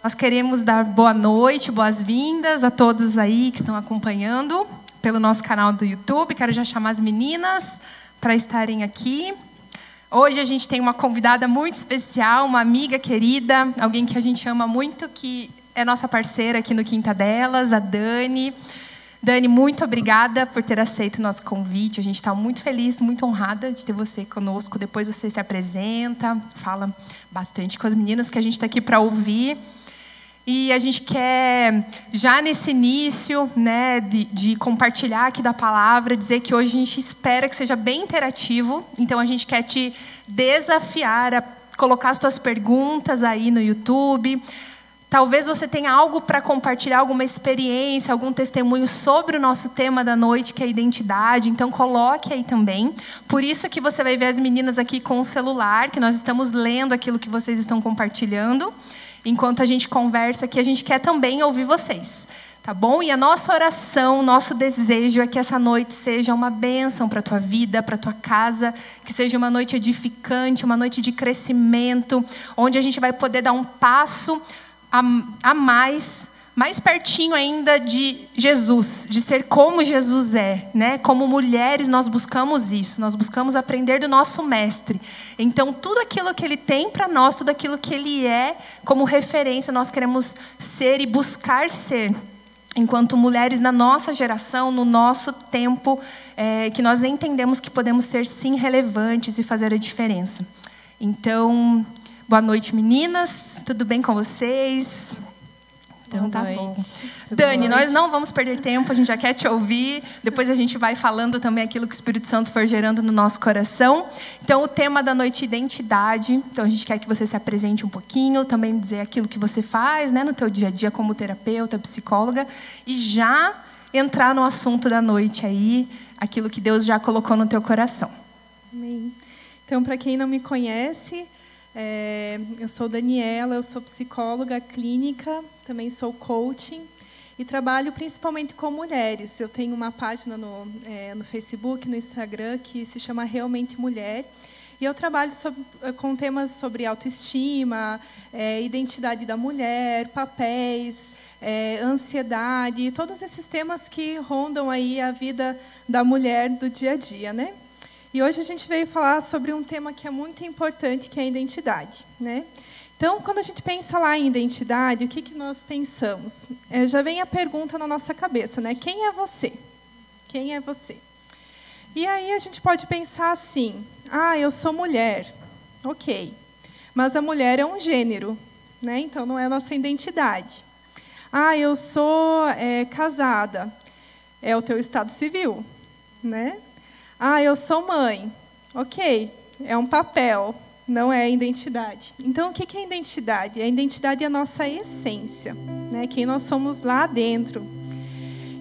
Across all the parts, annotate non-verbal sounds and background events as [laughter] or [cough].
Nós queremos dar boa noite, boas-vindas a todos aí que estão acompanhando pelo nosso canal do YouTube. Quero já chamar as meninas para estarem aqui. Hoje a gente tem uma convidada muito especial, uma amiga querida, alguém que a gente ama muito, que é nossa parceira aqui no Quinta Delas, a Dani. Dani, muito obrigada por ter aceito o nosso convite. A gente está muito feliz, muito honrada de ter você conosco. Depois você se apresenta, fala bastante com as meninas que a gente está aqui para ouvir. E a gente quer, já nesse início né, de, de, compartilhar aqui da palavra, dizer que hoje a gente espera que seja bem interativo. Então a gente quer te desafiar a colocar as suas perguntas aí no YouTube. Talvez você tenha algo para compartilhar, alguma experiência, algum testemunho sobre o nosso tema da noite, que é a identidade. Então coloque aí também. Por isso que você vai ver as meninas aqui com o celular, que nós estamos lendo aquilo que vocês estão compartilhando enquanto a gente conversa aqui, a gente quer também ouvir vocês. Tá bom? E a nossa oração, nosso desejo é que essa noite seja uma bênção para a tua vida, para a tua casa, que seja uma noite edificante, uma noite de crescimento, onde a gente vai poder dar um passo a, a mais mais pertinho ainda de Jesus, de ser como Jesus é, né? Como mulheres nós buscamos isso, nós buscamos aprender do nosso mestre. Então tudo aquilo que ele tem para nós, tudo aquilo que ele é como referência, nós queremos ser e buscar ser. Enquanto mulheres na nossa geração, no nosso tempo, é, que nós entendemos que podemos ser sim relevantes e fazer a diferença. Então, boa noite, meninas. Tudo bem com vocês? Então tá bom. Dani, nós não vamos perder tempo, a gente já quer te ouvir. Depois a gente vai falando também aquilo que o Espírito Santo for gerando no nosso coração. Então, o tema da noite é identidade. Então, a gente quer que você se apresente um pouquinho, também dizer aquilo que você faz, né, no teu dia a dia como terapeuta, psicóloga e já entrar no assunto da noite aí, aquilo que Deus já colocou no teu coração. Amém. Então, para quem não me conhece, é, eu sou Daniela, eu sou psicóloga clínica, também sou coaching e trabalho principalmente com mulheres. Eu tenho uma página no, é, no Facebook, no Instagram, que se chama Realmente Mulher. E eu trabalho sobre, com temas sobre autoestima, é, identidade da mulher, papéis, é, ansiedade, todos esses temas que rondam aí a vida da mulher do dia a dia, né? E hoje a gente veio falar sobre um tema que é muito importante, que é a identidade. Né? Então, quando a gente pensa lá em identidade, o que, que nós pensamos? É, já vem a pergunta na nossa cabeça, né? Quem é você? Quem é você? E aí a gente pode pensar assim: ah, eu sou mulher. Ok. Mas a mulher é um gênero, né? então não é a nossa identidade. Ah, eu sou é, casada. É o teu estado civil, né? Ah, eu sou mãe. Ok, é um papel, não é identidade. Então, o que é identidade? A identidade é a nossa essência, né? quem nós somos lá dentro.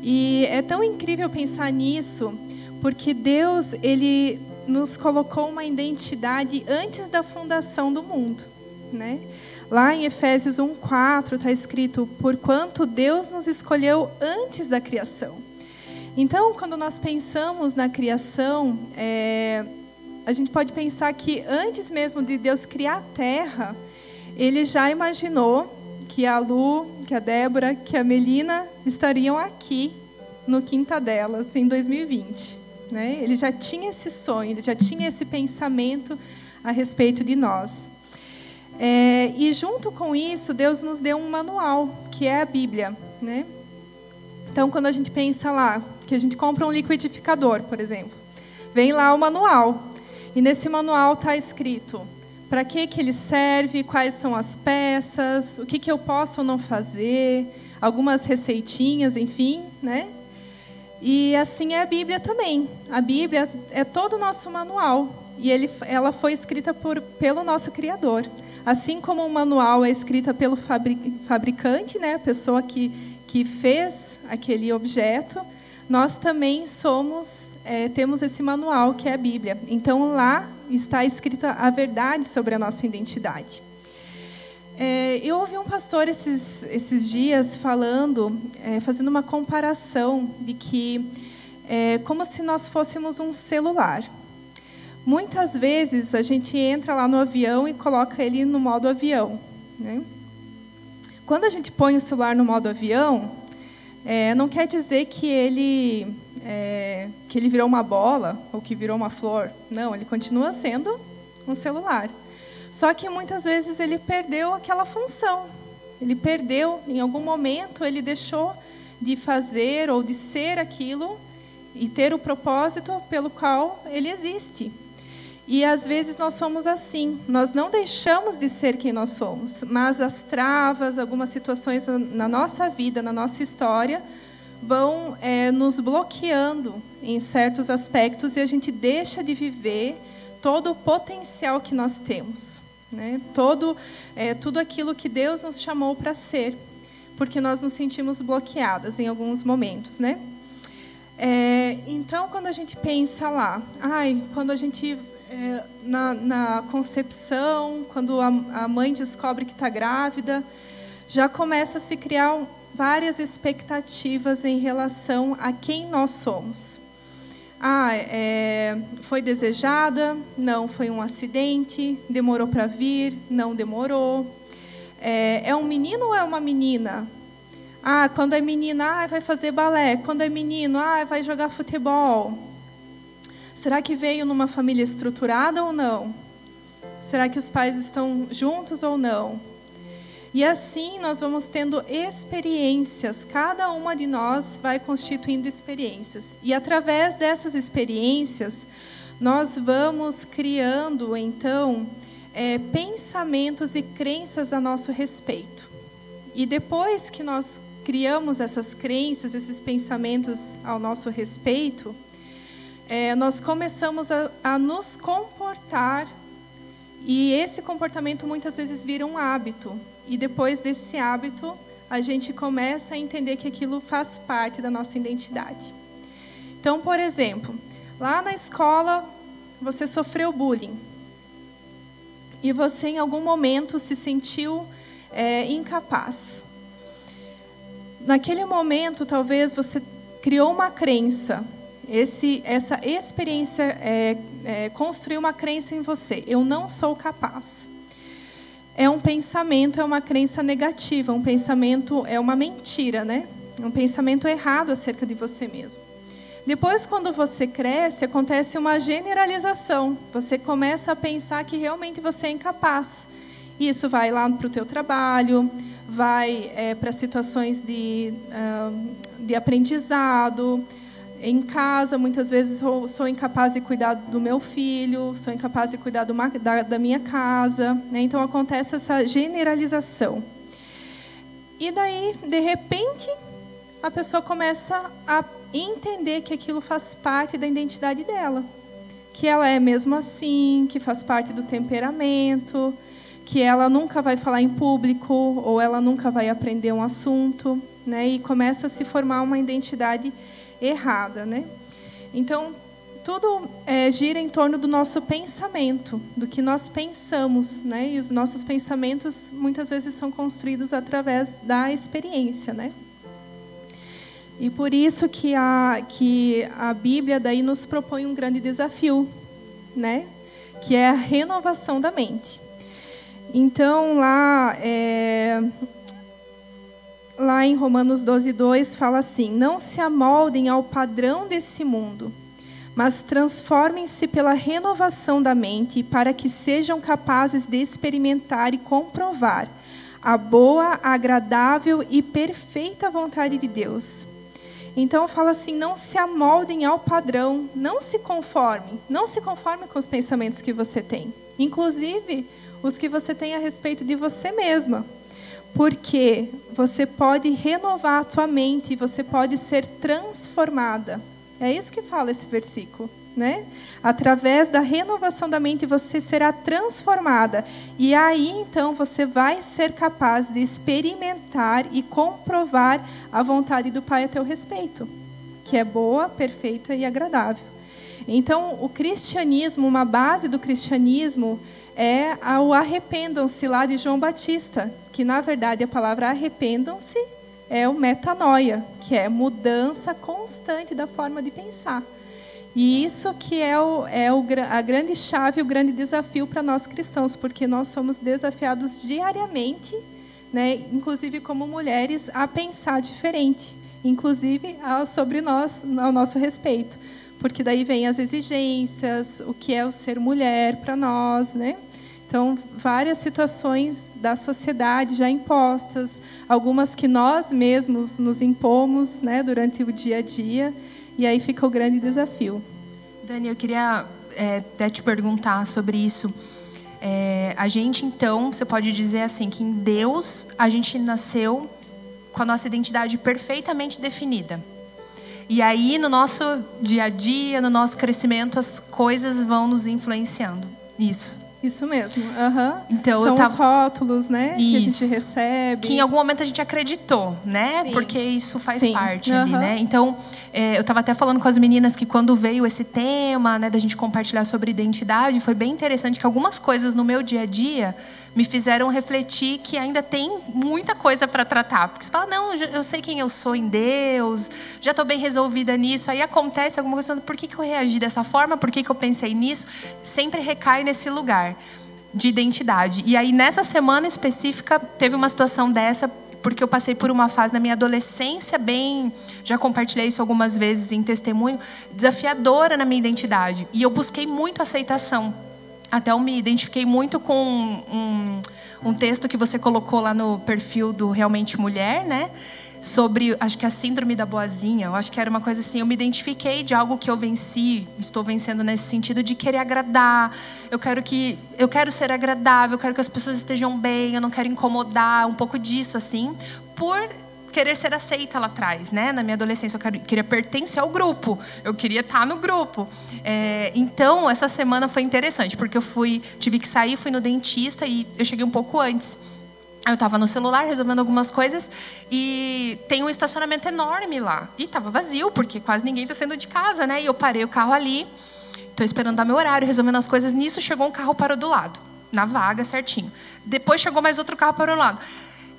E é tão incrível pensar nisso, porque Deus ele nos colocou uma identidade antes da fundação do mundo. Né? Lá em Efésios 1,4 está escrito: Porquanto Deus nos escolheu antes da criação então, quando nós pensamos na criação, é, a gente pode pensar que antes mesmo de Deus criar a terra, ele já imaginou que a Lu, que a Débora, que a Melina estariam aqui no Quinta Delas em 2020. Né? Ele já tinha esse sonho, ele já tinha esse pensamento a respeito de nós. É, e junto com isso, Deus nos deu um manual, que é a Bíblia. Né? Então, quando a gente pensa lá, que a gente compra um liquidificador, por exemplo, vem lá o manual. E nesse manual está escrito para que, que ele serve, quais são as peças, o que, que eu posso ou não fazer, algumas receitinhas, enfim, né? E assim é a Bíblia também. A Bíblia é todo o nosso manual e ele, ela foi escrita por, pelo nosso Criador. Assim como o manual é escrita pelo fabricante, né, a pessoa que, que fez aquele objeto, nós também somos, é, temos esse manual que é a Bíblia. Então lá está escrita a verdade sobre a nossa identidade. É, eu ouvi um pastor esses, esses dias falando, é, fazendo uma comparação de que é como se nós fôssemos um celular. Muitas vezes a gente entra lá no avião e coloca ele no modo avião, né? quando a gente põe o celular no modo avião, é, não quer dizer que ele é, que ele virou uma bola ou que virou uma flor. Não, ele continua sendo um celular. Só que muitas vezes ele perdeu aquela função. Ele perdeu, em algum momento, ele deixou de fazer ou de ser aquilo e ter o propósito pelo qual ele existe. E às vezes nós somos assim, nós não deixamos de ser quem nós somos, mas as travas, algumas situações na nossa vida, na nossa história, vão é, nos bloqueando em certos aspectos e a gente deixa de viver todo o potencial que nós temos, né? todo é, tudo aquilo que Deus nos chamou para ser, porque nós nos sentimos bloqueadas em alguns momentos, né? É, então, quando a gente pensa lá, ai, quando a gente é, na, na, concepção, quando a, a mãe descobre que está grávida, já começa a se criar várias expectativas em relação a quem nós somos. Ah, é, foi desejada? Não, foi um acidente. Demorou para vir? Não demorou. É, é, um menino ou é uma menina? Ah, quando é menina, ah, vai fazer balé. Quando é menino, ah, vai jogar futebol. Será que veio numa família estruturada ou não? Será que os pais estão juntos ou não? E assim nós vamos tendo experiências, cada uma de nós vai constituindo experiências. E através dessas experiências, nós vamos criando, então, é, pensamentos e crenças a nosso respeito. E depois que nós criamos essas crenças, esses pensamentos ao nosso respeito, é, nós começamos a, a nos comportar e esse comportamento muitas vezes vira um hábito. E depois desse hábito, a gente começa a entender que aquilo faz parte da nossa identidade. Então, por exemplo, lá na escola você sofreu bullying e você em algum momento se sentiu é, incapaz. Naquele momento, talvez você criou uma crença esse, essa experiência é, é, uma crença em você. Eu não sou capaz. É um pensamento, é uma crença negativa, um pensamento é uma mentira, né? Um pensamento errado acerca de você mesmo. Depois, quando você cresce, acontece uma generalização. Você começa a pensar que realmente você é incapaz. Isso vai lá para o teu trabalho, vai é, para situações de, uh, de aprendizado, em casa, muitas vezes sou, incapaz de cuidar do meu filho, sou incapaz de cuidar da, da, minha casa. Né? Então acontece essa generalização. E daí, de repente, a pessoa começa a entender que aquilo faz parte da identidade dela. Que ela é mesmo assim, que faz parte do temperamento, que ela nunca vai falar em público ou ela nunca vai aprender um assunto. Né? E começa a se formar uma identidade errada, né? Então, tudo é, gira em torno do nosso pensamento, do que nós pensamos, né? E os nossos pensamentos muitas vezes são construídos através da experiência, né? E por isso que a que a Bíblia daí nos propõe um grande desafio, né? Que é a renovação da mente. Então lá é, lá em Romanos 12, 2, fala assim: Não se amoldem ao padrão desse mundo, mas transformem-se pela renovação da mente, para que sejam capazes de experimentar e comprovar a boa, agradável e perfeita vontade de Deus. Então fala assim: não se amoldem ao padrão, não se conformem, não se conforme com os pensamentos que você tem, inclusive os que você tem a respeito de você mesma porque você pode renovar a tua mente, você pode ser transformada. É isso que fala esse versículo, né? Através da renovação da mente você será transformada e aí então você vai ser capaz de experimentar e comprovar a vontade do Pai a teu respeito, que é boa, perfeita e agradável. Então, o cristianismo, uma base do cristianismo é o arrependam-se lá de João Batista, que na verdade a palavra arrependam-se é o metanoia, que é mudança constante da forma de pensar. E isso que é, o, é o, a grande chave, o grande desafio para nós cristãos, porque nós somos desafiados diariamente né, inclusive como mulheres, a pensar diferente, inclusive sobre nós, ao nosso respeito, porque daí vem as exigências, o que é o ser mulher para nós, né? Então, várias situações da sociedade já impostas, algumas que nós mesmos nos impomos, né, durante o dia a dia, e aí fica o grande desafio. Dani, eu queria é, até te perguntar sobre isso. É, a gente, então, você pode dizer assim, que em Deus a gente nasceu com a nossa identidade perfeitamente definida. E aí, no nosso dia a dia, no nosso crescimento, as coisas vão nos influenciando. Isso. Isso mesmo. Uhum. Então, São tava... os rótulos, né? Isso. Que a gente recebe. Que em algum momento a gente acreditou, né? Sim. Porque isso faz Sim. parte uhum. ali, né? Então, eu estava até falando com as meninas que quando veio esse tema, né, da gente compartilhar sobre identidade, foi bem interessante que algumas coisas no meu dia a dia me fizeram refletir que ainda tem muita coisa para tratar. Porque você fala, não, eu sei quem eu sou em Deus, já estou bem resolvida nisso. Aí acontece alguma coisa, por que, que eu reagi dessa forma? Por que, que eu pensei nisso? Sempre recai nesse lugar de identidade. E aí, nessa semana específica, teve uma situação dessa, porque eu passei por uma fase na minha adolescência bem, já compartilhei isso algumas vezes em testemunho, desafiadora na minha identidade. E eu busquei muito aceitação até eu me identifiquei muito com um, um texto que você colocou lá no perfil do Realmente Mulher, né? Sobre, acho que a síndrome da boazinha. Eu acho que era uma coisa assim. Eu me identifiquei de algo que eu venci, estou vencendo nesse sentido de querer agradar. Eu quero que, eu quero ser agradável. Eu quero que as pessoas estejam bem. Eu não quero incomodar. Um pouco disso assim, por querer ser aceita lá atrás, né? Na minha adolescência, eu queria pertencer ao grupo, eu queria estar no grupo. É, então, essa semana foi interessante, porque eu fui, tive que sair, fui no dentista e eu cheguei um pouco antes. Eu estava no celular resolvendo algumas coisas e tem um estacionamento enorme lá. E estava vazio, porque quase ninguém está saindo de casa, né? E eu parei o carro ali, estou esperando dar meu horário, resolvendo as coisas. Nisso chegou um carro para do lado, na vaga certinho. Depois chegou mais outro carro para o lado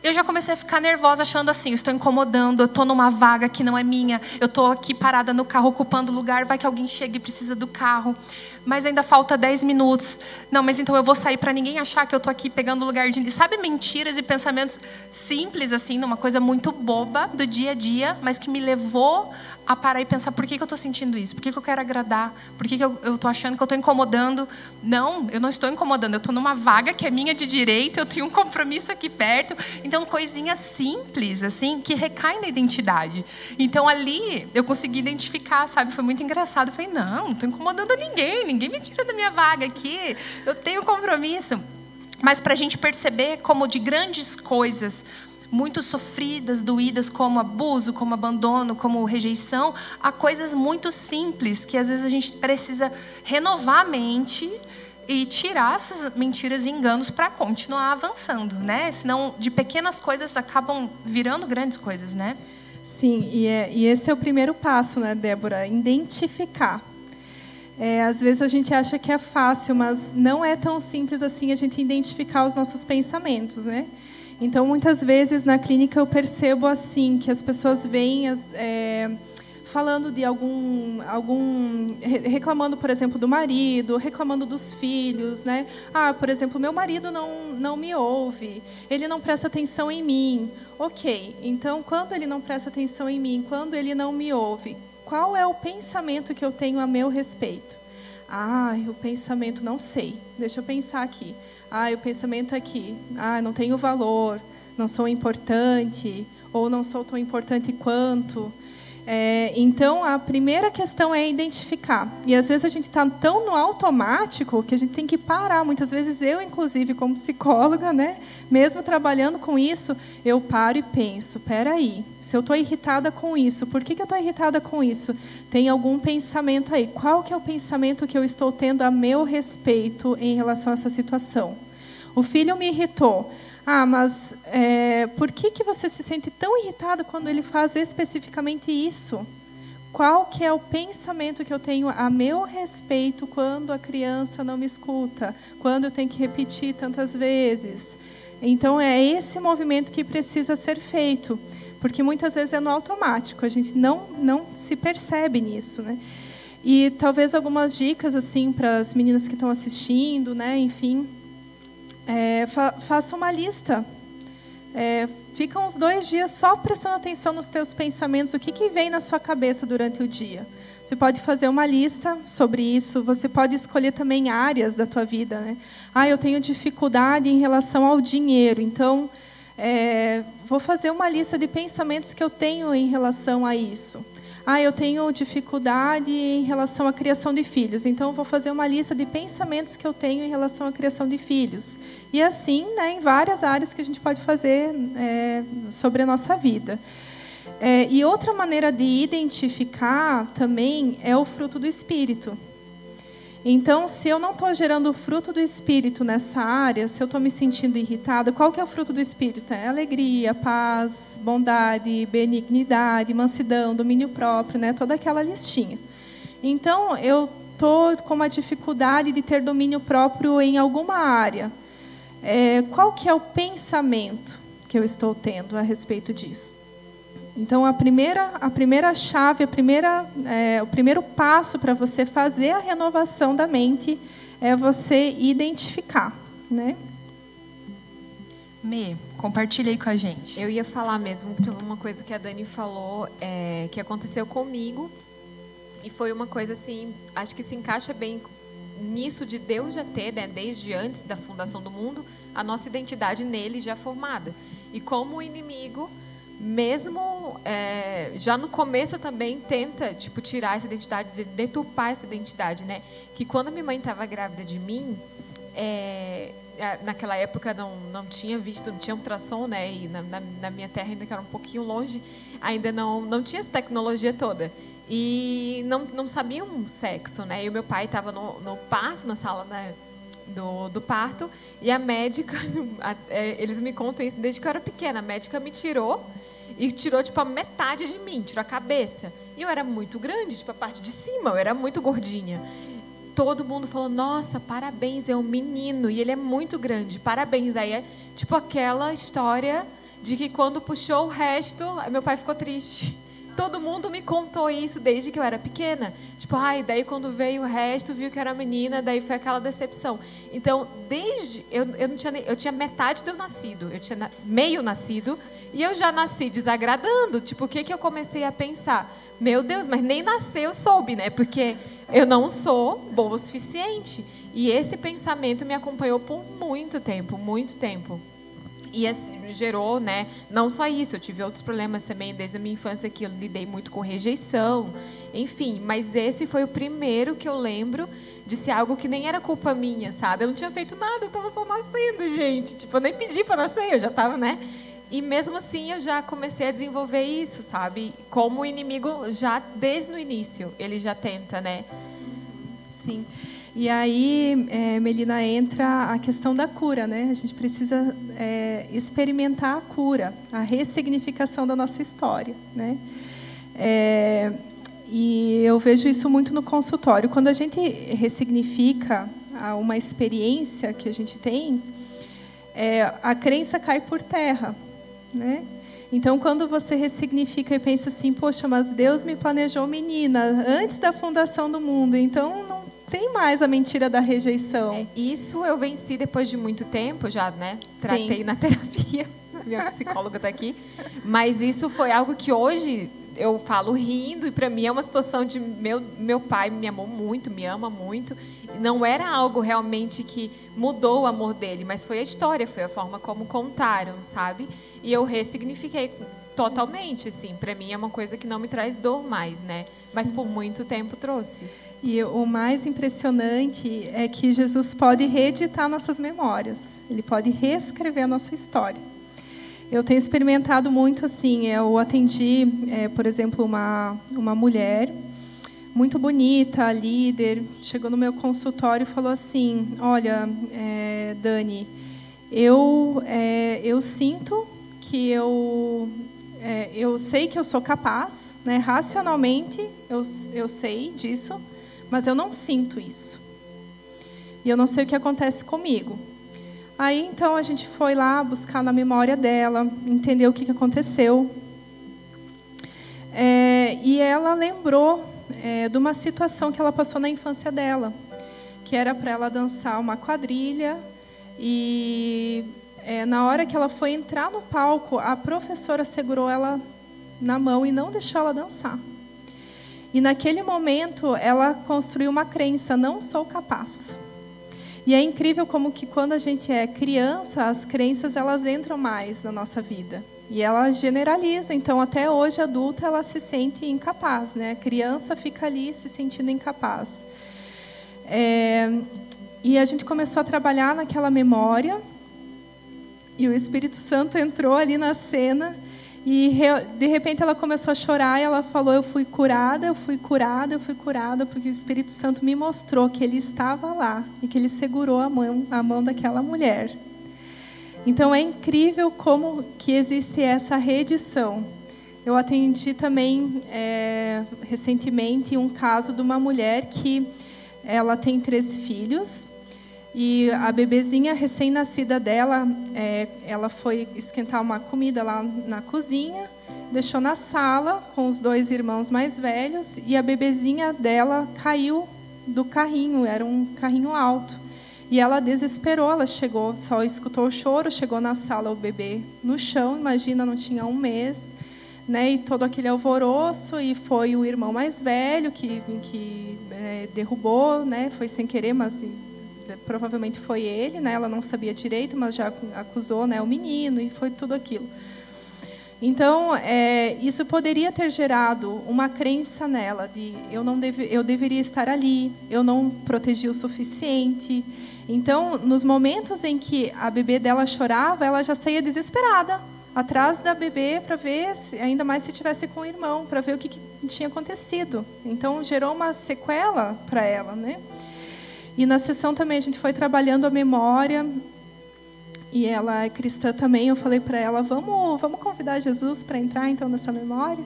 eu já comecei a ficar nervosa, achando assim: estou incomodando, estou numa vaga que não é minha, eu estou aqui parada no carro ocupando lugar, vai que alguém chegue e precisa do carro, mas ainda falta 10 minutos. Não, mas então eu vou sair para ninguém achar que eu estou aqui pegando lugar de. Sabe, mentiras e pensamentos simples, assim, numa coisa muito boba do dia a dia, mas que me levou a parar e pensar por que, que eu estou sentindo isso, por que, que eu quero agradar, por que, que eu estou achando que eu estou incomodando. Não, eu não estou incomodando, eu estou numa vaga que é minha de direito, eu tenho um compromisso aqui perto. Então, coisinhas simples, assim, que recaem na identidade. Então, ali, eu consegui identificar, sabe? Foi muito engraçado. Eu falei, não, não estou incomodando ninguém, ninguém me tira da minha vaga aqui, eu tenho compromisso. Mas para a gente perceber como de grandes coisas muito sofridas, doídas, como abuso, como abandono, como rejeição, a coisas muito simples que às vezes a gente precisa renovar a mente e tirar essas mentiras e enganos para continuar avançando, né? Senão, de pequenas coisas acabam virando grandes coisas, né? Sim, e, é, e esse é o primeiro passo, né, Débora? Identificar. É, às vezes a gente acha que é fácil, mas não é tão simples assim a gente identificar os nossos pensamentos, né? Então, muitas vezes na clínica eu percebo assim que as pessoas vêm as, é, falando de algum, algum, reclamando, por exemplo, do marido, reclamando dos filhos, né? Ah, por exemplo, meu marido não não me ouve, ele não presta atenção em mim. Ok, então quando ele não presta atenção em mim, quando ele não me ouve, qual é o pensamento que eu tenho a meu respeito? Ah, o pensamento não sei. Deixa eu pensar aqui. Ah, o pensamento é que, ah, não tenho valor, não sou importante, ou não sou tão importante quanto. É, então, a primeira questão é identificar. E às vezes a gente está tão no automático que a gente tem que parar. Muitas vezes eu, inclusive, como psicóloga, né, mesmo trabalhando com isso, eu paro e penso: peraí, se eu estou irritada com isso, por que, que eu estou irritada com isso? Tem algum pensamento aí? Qual que é o pensamento que eu estou tendo a meu respeito em relação a essa situação? O filho me irritou. Ah, mas é, por que, que você se sente tão irritado quando ele faz especificamente isso? Qual que é o pensamento que eu tenho a meu respeito quando a criança não me escuta? Quando eu tenho que repetir tantas vezes? Então, é esse movimento que precisa ser feito. Porque muitas vezes é no automático, a gente não, não se percebe nisso. Né? E talvez algumas dicas assim para as meninas que estão assistindo, né? enfim, é, fa faça uma lista É, fica uns dois dias só prestando atenção nos teus pensamentos, o que, que vem na sua cabeça durante o dia. Você pode fazer uma lista sobre isso. Você pode escolher também áreas da tua vida. Né? Ah, eu tenho dificuldade em relação ao dinheiro. Então, é, vou fazer uma lista de pensamentos que eu tenho em relação a isso. Ah, eu tenho dificuldade em relação à criação de filhos. Então, vou fazer uma lista de pensamentos que eu tenho em relação à criação de filhos. E assim, né, em várias áreas que a gente pode fazer é, sobre a nossa vida. É, e outra maneira de identificar também é o fruto do Espírito. Então, se eu não estou gerando o fruto do Espírito nessa área, se eu estou me sentindo irritada, qual que é o fruto do Espírito? É alegria, paz, bondade, benignidade, mansidão, domínio próprio, né? toda aquela listinha. Então, eu estou com uma dificuldade de ter domínio próprio em alguma área. É, qual que é o pensamento que eu estou tendo a respeito disso? Então, a primeira, a primeira chave, a primeira, é, o primeiro passo para você fazer a renovação da mente é você identificar, né? Me, compartilhei com a gente. Eu ia falar mesmo que uma coisa que a Dani falou é, que aconteceu comigo e foi uma coisa assim, acho que se encaixa bem nisso de Deus já ter, né, desde antes da fundação do mundo, a nossa identidade nele já formada. E como o inimigo mesmo é, já no começo também tenta tipo tirar essa identidade, deturpar essa identidade, né? Que quando minha mãe estava grávida de mim, é, naquela época não não tinha visto, não tinha ultrassom, né? E na, na, na, minha terra ainda que era um pouquinho longe, ainda não não tinha essa tecnologia toda e não não sabiam sexo, né? E o meu pai estava no, no parto, na sala né, do, do parto e a médica, [laughs] é, eles me contam isso desde que eu era pequena, a médica me tirou e tirou, tipo, a metade de mim, tirou a cabeça. E eu era muito grande, tipo, a parte de cima, eu era muito gordinha. Todo mundo falou, nossa, parabéns, é um menino. E ele é muito grande, parabéns. Aí é, tipo, aquela história de que quando puxou o resto, meu pai ficou triste. [laughs] Todo mundo me contou isso desde que eu era pequena. Tipo, ai, daí quando veio o resto, viu que era menina, daí foi aquela decepção. Então, desde. Eu, eu, não tinha, eu tinha metade do nascido, eu tinha meio nascido, e eu já nasci desagradando. Tipo, o que, que eu comecei a pensar? Meu Deus, mas nem nascer eu soube, né? Porque eu não sou boa o suficiente. E esse pensamento me acompanhou por muito tempo, muito tempo. E assim, gerou, né? Não só isso, eu tive outros problemas também desde a minha infância que eu lidei muito com rejeição, enfim. Mas esse foi o primeiro que eu lembro de ser algo que nem era culpa minha, sabe? Eu não tinha feito nada, eu estava só nascendo, gente. Tipo, eu nem pedi para nascer, eu já estava, né? E mesmo assim eu já comecei a desenvolver isso, sabe? Como o inimigo já desde o início, ele já tenta, né? Sim. E aí, é, Melina, entra a questão da cura, né? A gente precisa é, experimentar a cura, a ressignificação da nossa história, né? É, e eu vejo isso muito no consultório. Quando a gente ressignifica uma experiência que a gente tem, é, a crença cai por terra, né? Então, quando você ressignifica e pensa assim, poxa, mas Deus me planejou menina antes da fundação do mundo, então não tem mais a mentira da rejeição. É, isso eu venci depois de muito tempo, já, né? Tratei Sim. na [laughs] terapia, minha psicóloga está aqui. Mas isso foi algo que hoje eu falo rindo e para mim é uma situação de meu meu pai me amou muito, me ama muito. Não era algo realmente que mudou o amor dele, mas foi a história, foi a forma como contaram, sabe? E eu ressignifiquei totalmente, assim. Para mim é uma coisa que não me traz dor mais, né? Mas por muito tempo trouxe. E o mais impressionante é que Jesus pode reeditar nossas memórias. Ele pode reescrever a nossa história. Eu tenho experimentado muito assim. Eu atendi, é, por exemplo, uma uma mulher muito bonita, líder, chegou no meu consultório e falou assim: Olha, é, Dani, eu é, eu sinto que eu é, eu sei que eu sou capaz, né? Racionalmente eu eu sei disso, mas eu não sinto isso. E eu não sei o que acontece comigo. Aí então a gente foi lá buscar na memória dela, entender o que, que aconteceu. É, e ela lembrou é, de uma situação que ela passou na infância dela, que era para ela dançar uma quadrilha e é, na hora que ela foi entrar no palco, a professora segurou ela na mão e não deixou ela dançar. E naquele momento, ela construiu uma crença: não sou capaz. E é incrível como que quando a gente é criança, as crenças elas entram mais na nossa vida. E ela generaliza, então até hoje adulta ela se sente incapaz, né? A criança fica ali se sentindo incapaz. É, e a gente começou a trabalhar naquela memória e o Espírito Santo entrou ali na cena e de repente ela começou a chorar e ela falou: Eu fui curada, eu fui curada, eu fui curada, porque o Espírito Santo me mostrou que ele estava lá e que ele segurou a mão, a mão daquela mulher. Então é incrível como que existe essa redição. Eu atendi também é, recentemente um caso de uma mulher que ela tem três filhos e a bebezinha recém-nascida dela, é, ela foi esquentar uma comida lá na cozinha, deixou na sala com os dois irmãos mais velhos e a bebezinha dela caiu do carrinho, era um carrinho alto. E ela desesperou, ela chegou, só escutou o choro, chegou na sala o bebê no chão, imagina, não tinha um mês, né? E todo aquele alvoroço e foi o irmão mais velho que, que é, derrubou, né? Foi sem querer, mas provavelmente foi ele, né? Ela não sabia direito, mas já acusou, né, o menino e foi tudo aquilo. Então, é, isso poderia ter gerado uma crença nela de eu não deve, eu deveria estar ali, eu não protegi o suficiente. Então, nos momentos em que a bebê dela chorava, ela já saía desesperada atrás da bebê para ver, se, ainda mais se tivesse com o irmão, para ver o que, que tinha acontecido. Então, gerou uma sequela para ela, né? E na sessão também a gente foi trabalhando a memória. E ela é cristã também. Eu falei para ela: vamos, vamos convidar Jesus para entrar então nessa memória.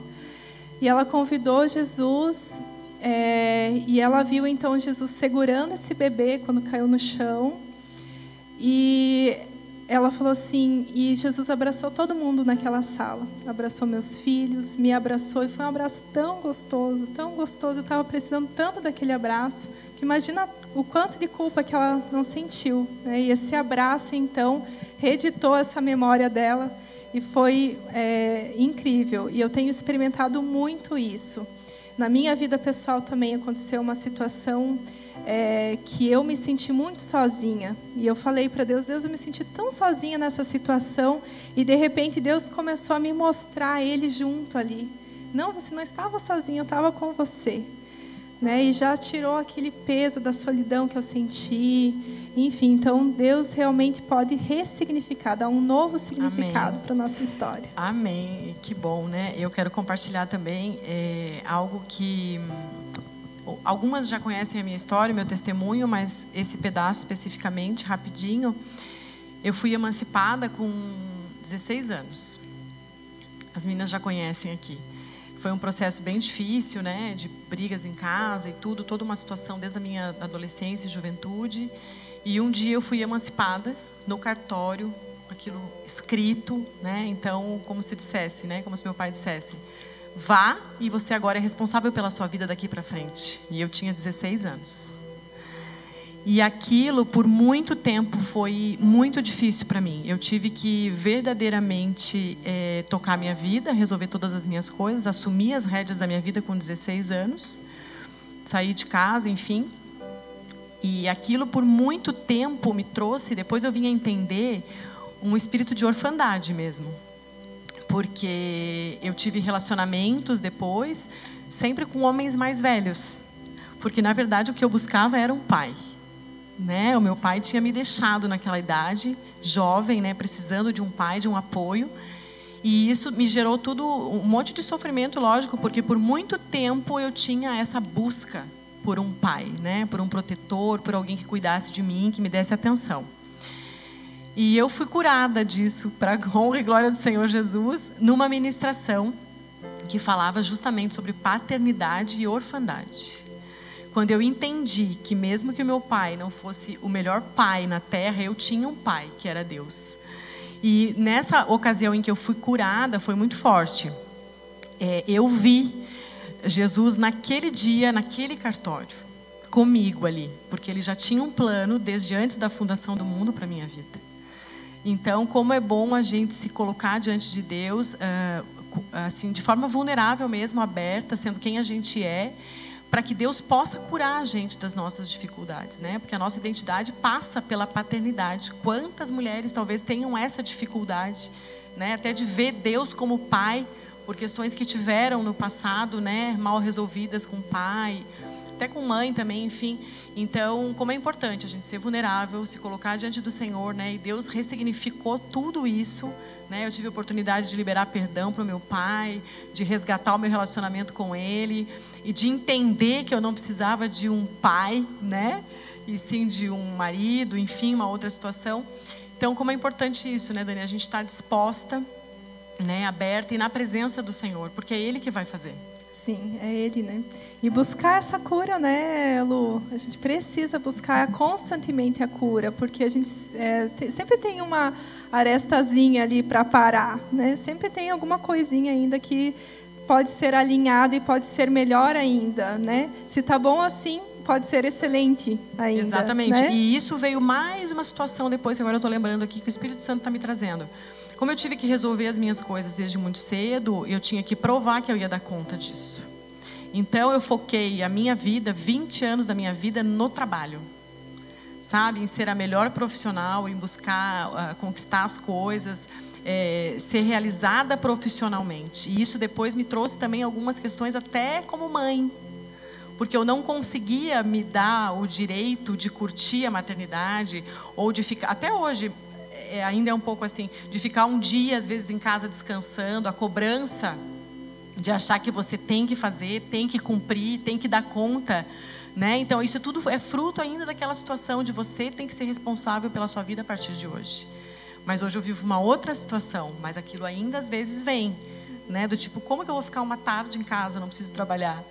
E ela convidou Jesus. É, e ela viu então Jesus segurando esse bebê quando caiu no chão. E ela falou assim, e Jesus abraçou todo mundo naquela sala. Abraçou meus filhos, me abraçou e foi um abraço tão gostoso, tão gostoso. Eu estava precisando tanto daquele abraço. Que imagina o quanto de culpa que ela não sentiu. Né? E esse abraço, então, reeditou essa memória dela e foi é, incrível. E eu tenho experimentado muito isso. Na minha vida pessoal também aconteceu uma situação é, que eu me senti muito sozinha. E eu falei para Deus: Deus, eu me senti tão sozinha nessa situação. E de repente Deus começou a me mostrar Ele junto ali. Não, você não estava sozinha, eu estava com você né? E já tirou aquele peso da solidão que eu senti. Enfim, então Deus realmente pode ressignificar, dar um novo significado para nossa história. Amém. Que bom, né? Eu quero compartilhar também é, algo que hum, algumas já conhecem a minha história, meu testemunho, mas esse pedaço especificamente, rapidinho, eu fui emancipada com 16 anos. As meninas já conhecem aqui. Foi um processo bem difícil, né? De brigas em casa e tudo, toda uma situação desde a minha adolescência e juventude. E um dia eu fui emancipada no cartório, aquilo escrito, né? Então, como se dissesse, né? Como se meu pai dissesse: vá e você agora é responsável pela sua vida daqui para frente. E eu tinha 16 anos. E aquilo, por muito tempo, foi muito difícil para mim. Eu tive que verdadeiramente é, tocar minha vida, resolver todas as minhas coisas, assumir as rédeas da minha vida com 16 anos, sair de casa, enfim. E aquilo, por muito tempo, me trouxe, depois eu vim a entender, um espírito de orfandade mesmo. Porque eu tive relacionamentos depois, sempre com homens mais velhos. Porque, na verdade, o que eu buscava era um pai né? O meu pai tinha me deixado naquela idade, jovem, né, precisando de um pai, de um apoio. E isso me gerou tudo um monte de sofrimento, lógico, porque por muito tempo eu tinha essa busca por um pai, né, por um protetor, por alguém que cuidasse de mim, que me desse atenção. E eu fui curada disso, [laughs] para honra e glória do Senhor Jesus, numa ministração que falava justamente sobre paternidade e orfandade quando eu entendi que mesmo que o meu pai não fosse o melhor pai na terra, eu tinha um pai, que era Deus. E nessa ocasião em que eu fui curada, foi muito forte. É, eu vi Jesus naquele dia, naquele cartório, comigo ali, porque ele já tinha um plano desde antes da fundação do mundo para minha vida. Então, como é bom a gente se colocar diante de Deus, uh, assim, de forma vulnerável mesmo, aberta, sendo quem a gente é, para que Deus possa curar a gente das nossas dificuldades, né? Porque a nossa identidade passa pela paternidade. Quantas mulheres talvez tenham essa dificuldade, né? Até de ver Deus como pai por questões que tiveram no passado, né? Mal resolvidas com o pai, até com mãe também, enfim. Então, como é importante a gente ser vulnerável, se colocar diante do Senhor, né? E Deus ressignificou tudo isso, né? Eu tive a oportunidade de liberar perdão para o meu pai, de resgatar o meu relacionamento com ele e de entender que eu não precisava de um pai, né? E sim de um marido, enfim, uma outra situação. Então, como é importante isso, né, Dani? A gente está disposta, né, aberta e na presença do Senhor, porque é Ele que vai fazer. Sim, é Ele, né? E buscar essa cura, né, Lu? A gente precisa buscar constantemente a cura, porque a gente é, sempre tem uma arestazinha ali para parar, né? Sempre tem alguma coisinha ainda que pode ser alinhada e pode ser melhor ainda, né? Se tá bom assim, pode ser excelente ainda. Exatamente. Né? E isso veio mais uma situação depois que agora eu estou lembrando aqui que o Espírito Santo está me trazendo. Como eu tive que resolver as minhas coisas desde muito cedo, eu tinha que provar que eu ia dar conta disso. Então eu foquei a minha vida, 20 anos da minha vida, no trabalho. Sabe? Em ser a melhor profissional, em buscar uh, conquistar as coisas, é, ser realizada profissionalmente. E isso depois me trouxe também algumas questões, até como mãe. Porque eu não conseguia me dar o direito de curtir a maternidade, ou de ficar. Até hoje, é, ainda é um pouco assim, de ficar um dia, às vezes, em casa descansando, a cobrança de achar que você tem que fazer, tem que cumprir, tem que dar conta. Né? Então, isso tudo é fruto ainda daquela situação de você tem que ser responsável pela sua vida a partir de hoje. Mas hoje eu vivo uma outra situação, mas aquilo ainda às vezes vem, né? Do tipo, como que eu vou ficar uma tarde em casa, não preciso trabalhar?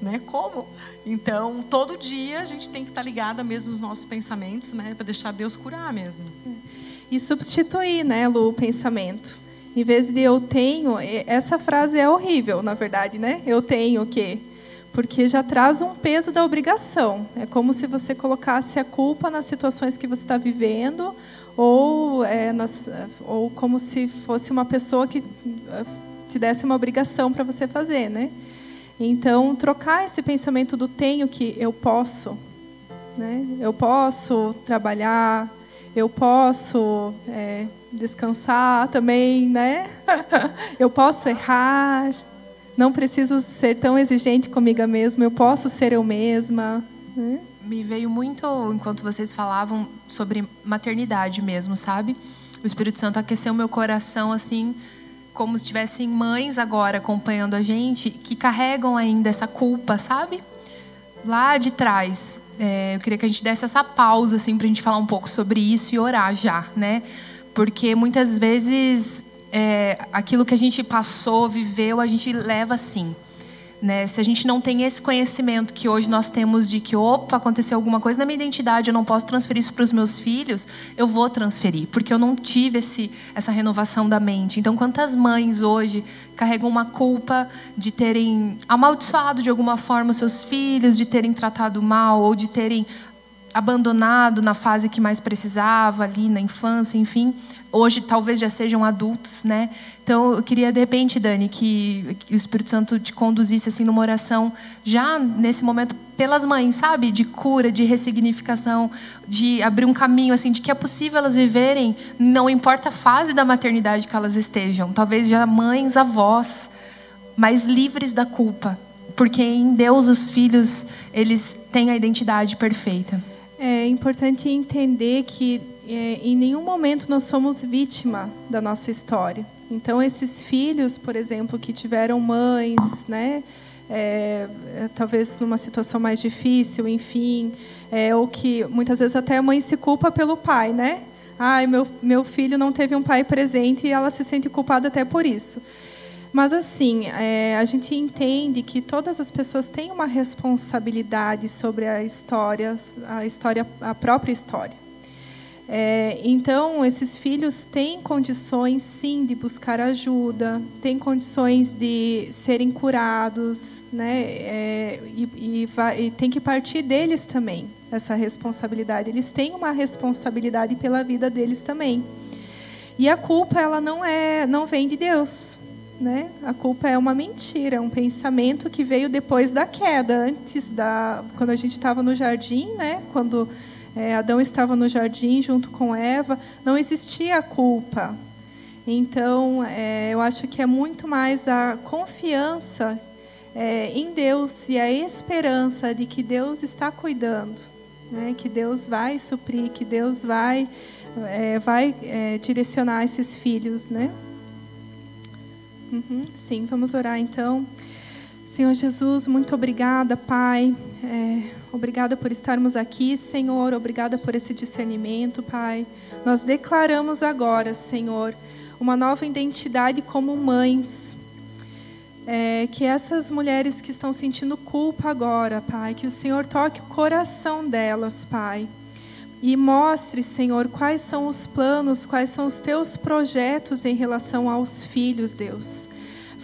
Né? Como? Então, todo dia a gente tem que estar ligada mesmo nos nossos pensamentos, né? Para deixar Deus curar mesmo. E substituir, né, Lu, o pensamento. Em vez de eu tenho, essa frase é horrível, na verdade, né? Eu tenho o quê? Porque já traz um peso da obrigação. É como se você colocasse a culpa nas situações que você está vivendo, ou, é, nas, ou como se fosse uma pessoa que eh, te desse uma obrigação para você fazer, né? Então, trocar esse pensamento do tenho que eu posso, né? Eu posso trabalhar, eu posso é, descansar também, né? [laughs] eu posso errar, não preciso ser tão exigente comigo mesma, eu posso ser eu mesma. Né? Me veio muito, enquanto vocês falavam, sobre maternidade mesmo, sabe? O Espírito Santo aqueceu meu coração, assim, como se tivessem mães agora acompanhando a gente, que carregam ainda essa culpa, sabe? Lá de trás. É, eu queria que a gente desse essa pausa, assim, para a gente falar um pouco sobre isso e orar já, né? porque muitas vezes é, aquilo que a gente passou, viveu, a gente leva assim. Né? Se a gente não tem esse conhecimento que hoje nós temos de que, opa, aconteceu alguma coisa na minha identidade, eu não posso transferir isso para os meus filhos, eu vou transferir, porque eu não tive esse, essa renovação da mente. Então, quantas mães hoje carregam uma culpa de terem amaldiçoado de alguma forma os seus filhos, de terem tratado mal, ou de terem abandonado na fase que mais precisava, ali na infância, enfim. Hoje talvez já sejam adultos, né? Então eu queria de repente, Dani, que, que o Espírito Santo te conduzisse assim numa oração já nesse momento pelas mães, sabe? De cura, de ressignificação, de abrir um caminho assim de que é possível elas viverem, não importa a fase da maternidade que elas estejam, talvez já mães, avós, mais livres da culpa, porque em Deus os filhos, eles têm a identidade perfeita é importante entender que é, em nenhum momento nós somos vítima da nossa história. Então, esses filhos, por exemplo, que tiveram mães, né, é, é, talvez numa situação mais difícil, enfim, é, ou que muitas vezes até a mãe se culpa pelo pai, né? Ai, meu, meu filho não teve um pai presente e ela se sente culpada até por isso. Mas assim, é, a gente entende que todas as pessoas têm uma responsabilidade sobre a história, a história, a própria história. É, então, esses filhos têm condições, sim, de buscar ajuda, têm condições de serem curados, né? É, e, e, e tem que partir deles também essa responsabilidade. Eles têm uma responsabilidade pela vida deles também. E a culpa ela não é, não vem de Deus, né? A culpa é uma mentira, é um pensamento que veio depois da queda, antes da quando a gente estava no jardim, né? Quando é, Adão estava no jardim junto com Eva, não existia a culpa. Então, é, eu acho que é muito mais a confiança é, em Deus e a esperança de que Deus está cuidando, né? que Deus vai suprir, que Deus vai, é, vai é, direcionar esses filhos. Né? Uhum, sim, vamos orar então. Senhor Jesus, muito obrigada, Pai. É, obrigada por estarmos aqui, Senhor. Obrigada por esse discernimento, Pai. Nós declaramos agora, Senhor, uma nova identidade como mães é, que essas mulheres que estão sentindo culpa agora, Pai, que o Senhor toque o coração delas, Pai. E mostre, Senhor, quais são os planos, quais são os teus projetos em relação aos filhos, Deus.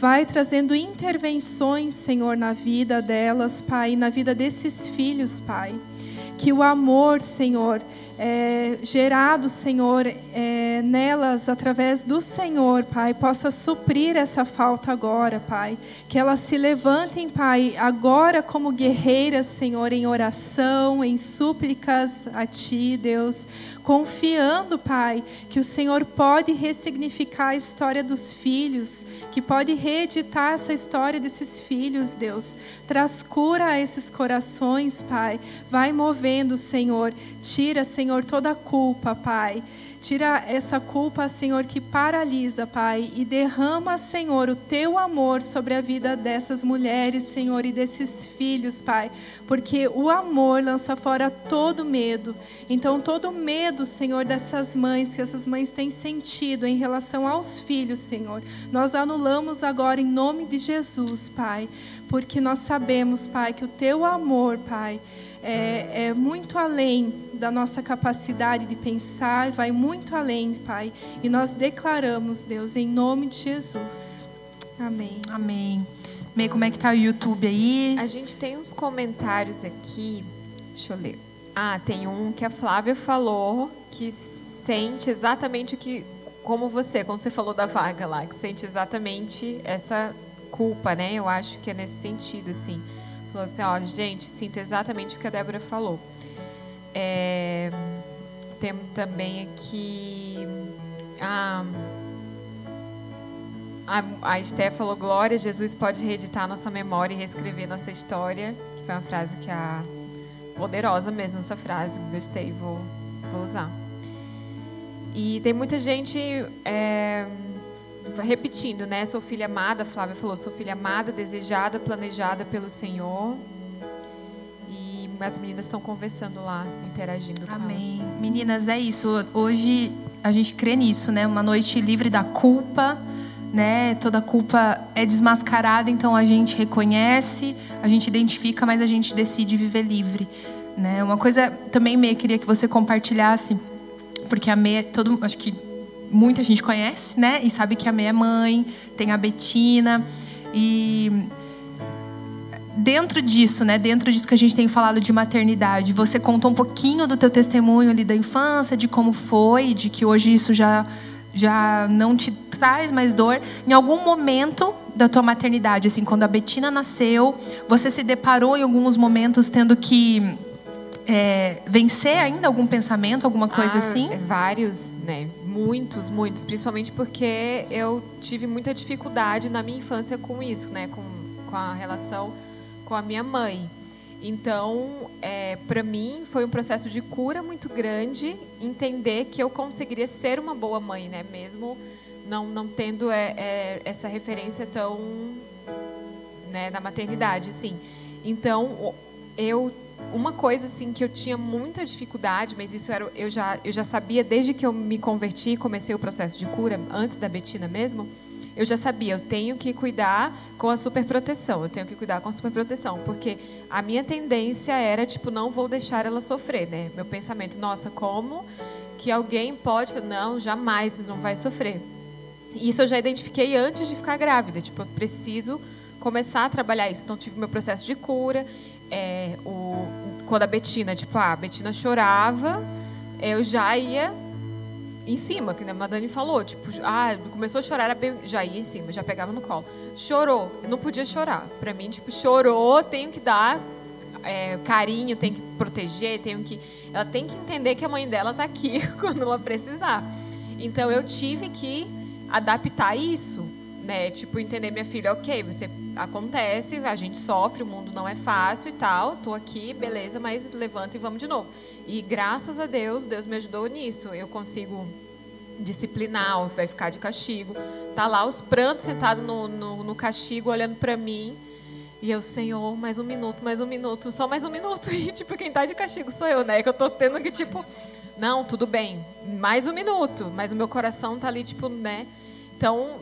Vai trazendo intervenções, Senhor, na vida delas, Pai, na vida desses filhos, Pai. Que o amor, Senhor, é, gerado, Senhor, é, nelas através do Senhor, Pai, possa suprir essa falta agora, Pai. Que elas se levantem, Pai, agora como guerreiras, Senhor, em oração, em súplicas a Ti, Deus confiando, Pai, que o Senhor pode ressignificar a história dos filhos, que pode reeditar essa história desses filhos, Deus. Traz cura a esses corações, Pai. Vai movendo, Senhor. Tira, Senhor, toda a culpa, Pai. Tira essa culpa, Senhor, que paralisa, Pai, e derrama, Senhor, o teu amor sobre a vida dessas mulheres, Senhor, e desses filhos, Pai, porque o amor lança fora todo medo. Então, todo medo, Senhor, dessas mães, que essas mães têm sentido em relação aos filhos, Senhor, nós anulamos agora em nome de Jesus, Pai, porque nós sabemos, Pai, que o teu amor, Pai, é, é, muito além da nossa capacidade de pensar, vai muito além, Pai. E nós declaramos, Deus, em nome de Jesus. Amém. Amém. Mei, como é que tá o YouTube aí? A gente tem uns comentários aqui. Deixa eu ler. Ah, tem um que a Flávia falou que sente exatamente o que, como você, como você falou da vaga lá, que sente exatamente essa culpa, né? Eu acho que é nesse sentido, assim falou assim, ó, gente, sinto exatamente o que a Débora falou. É, também aqui a, a, a Esté falou, glória, Jesus pode reeditar nossa memória e reescrever nossa história, que foi uma frase que a poderosa mesmo essa frase, gostei, vou, vou usar. E tem muita gente é, repetindo, né? Sou filha amada, Flávia falou, sou filha amada, desejada, planejada pelo Senhor. E as meninas estão conversando lá, interagindo com Amém. Elas. Meninas, é isso. Hoje a gente crê nisso, né? Uma noite livre da culpa, né? Toda culpa é desmascarada, então a gente reconhece, a gente identifica, mas a gente decide viver livre, né? Uma coisa também meio queria que você compartilhasse, porque a meia todo, acho que muita gente conhece, né? E sabe que a minha mãe, tem a Betina. E dentro disso, né? Dentro disso que a gente tem falado de maternidade, você contou um pouquinho do teu testemunho ali da infância, de como foi, de que hoje isso já já não te traz mais dor. Em algum momento da tua maternidade, assim, quando a Betina nasceu, você se deparou em alguns momentos tendo que é, vencer ainda algum pensamento, alguma coisa ah, assim? Vários, né? Muitos, muitos, principalmente porque eu tive muita dificuldade na minha infância com isso, né? Com, com a relação com a minha mãe. Então, é, para mim, foi um processo de cura muito grande entender que eu conseguiria ser uma boa mãe, né? Mesmo não, não tendo é, é, essa referência tão né, da maternidade, sim. Então, eu uma coisa assim que eu tinha muita dificuldade, mas isso era eu já eu já sabia desde que eu me converti e comecei o processo de cura antes da Betina mesmo. Eu já sabia, eu tenho que cuidar com a superproteção, eu tenho que cuidar com a superproteção, porque a minha tendência era tipo não vou deixar ela sofrer, né? Meu pensamento, nossa, como que alguém pode, não, jamais não vai sofrer. Isso eu já identifiquei antes de ficar grávida, tipo, eu preciso começar a trabalhar isso. Então tive meu processo de cura é, o, quando a Betina, tipo, ah, a Betina chorava, eu já ia em cima, que a Madani falou, tipo, ah, começou a chorar, já ia em cima, já pegava no colo. Chorou, eu não podia chorar. Para mim, tipo, chorou, tenho que dar é, carinho, tenho que proteger, tenho que, ela tem que entender que a mãe dela tá aqui [laughs] quando ela precisar. Então eu tive que adaptar isso, né? Tipo, entender minha filha, ok, você acontece, a gente sofre, o mundo não é fácil e tal, tô aqui, beleza, mas levanta e vamos de novo. E graças a Deus, Deus me ajudou nisso. Eu consigo disciplinar, vai ficar de castigo. Tá lá os prantos sentado no, no, no castigo, olhando para mim. E eu, Senhor, mais um minuto, mais um minuto, só mais um minuto. [laughs] E, tipo, quem tá de castigo sou eu, né? Que eu tô tendo que, tipo, não, tudo bem, mais um minuto. Mas o meu coração tá ali, tipo, né? Então,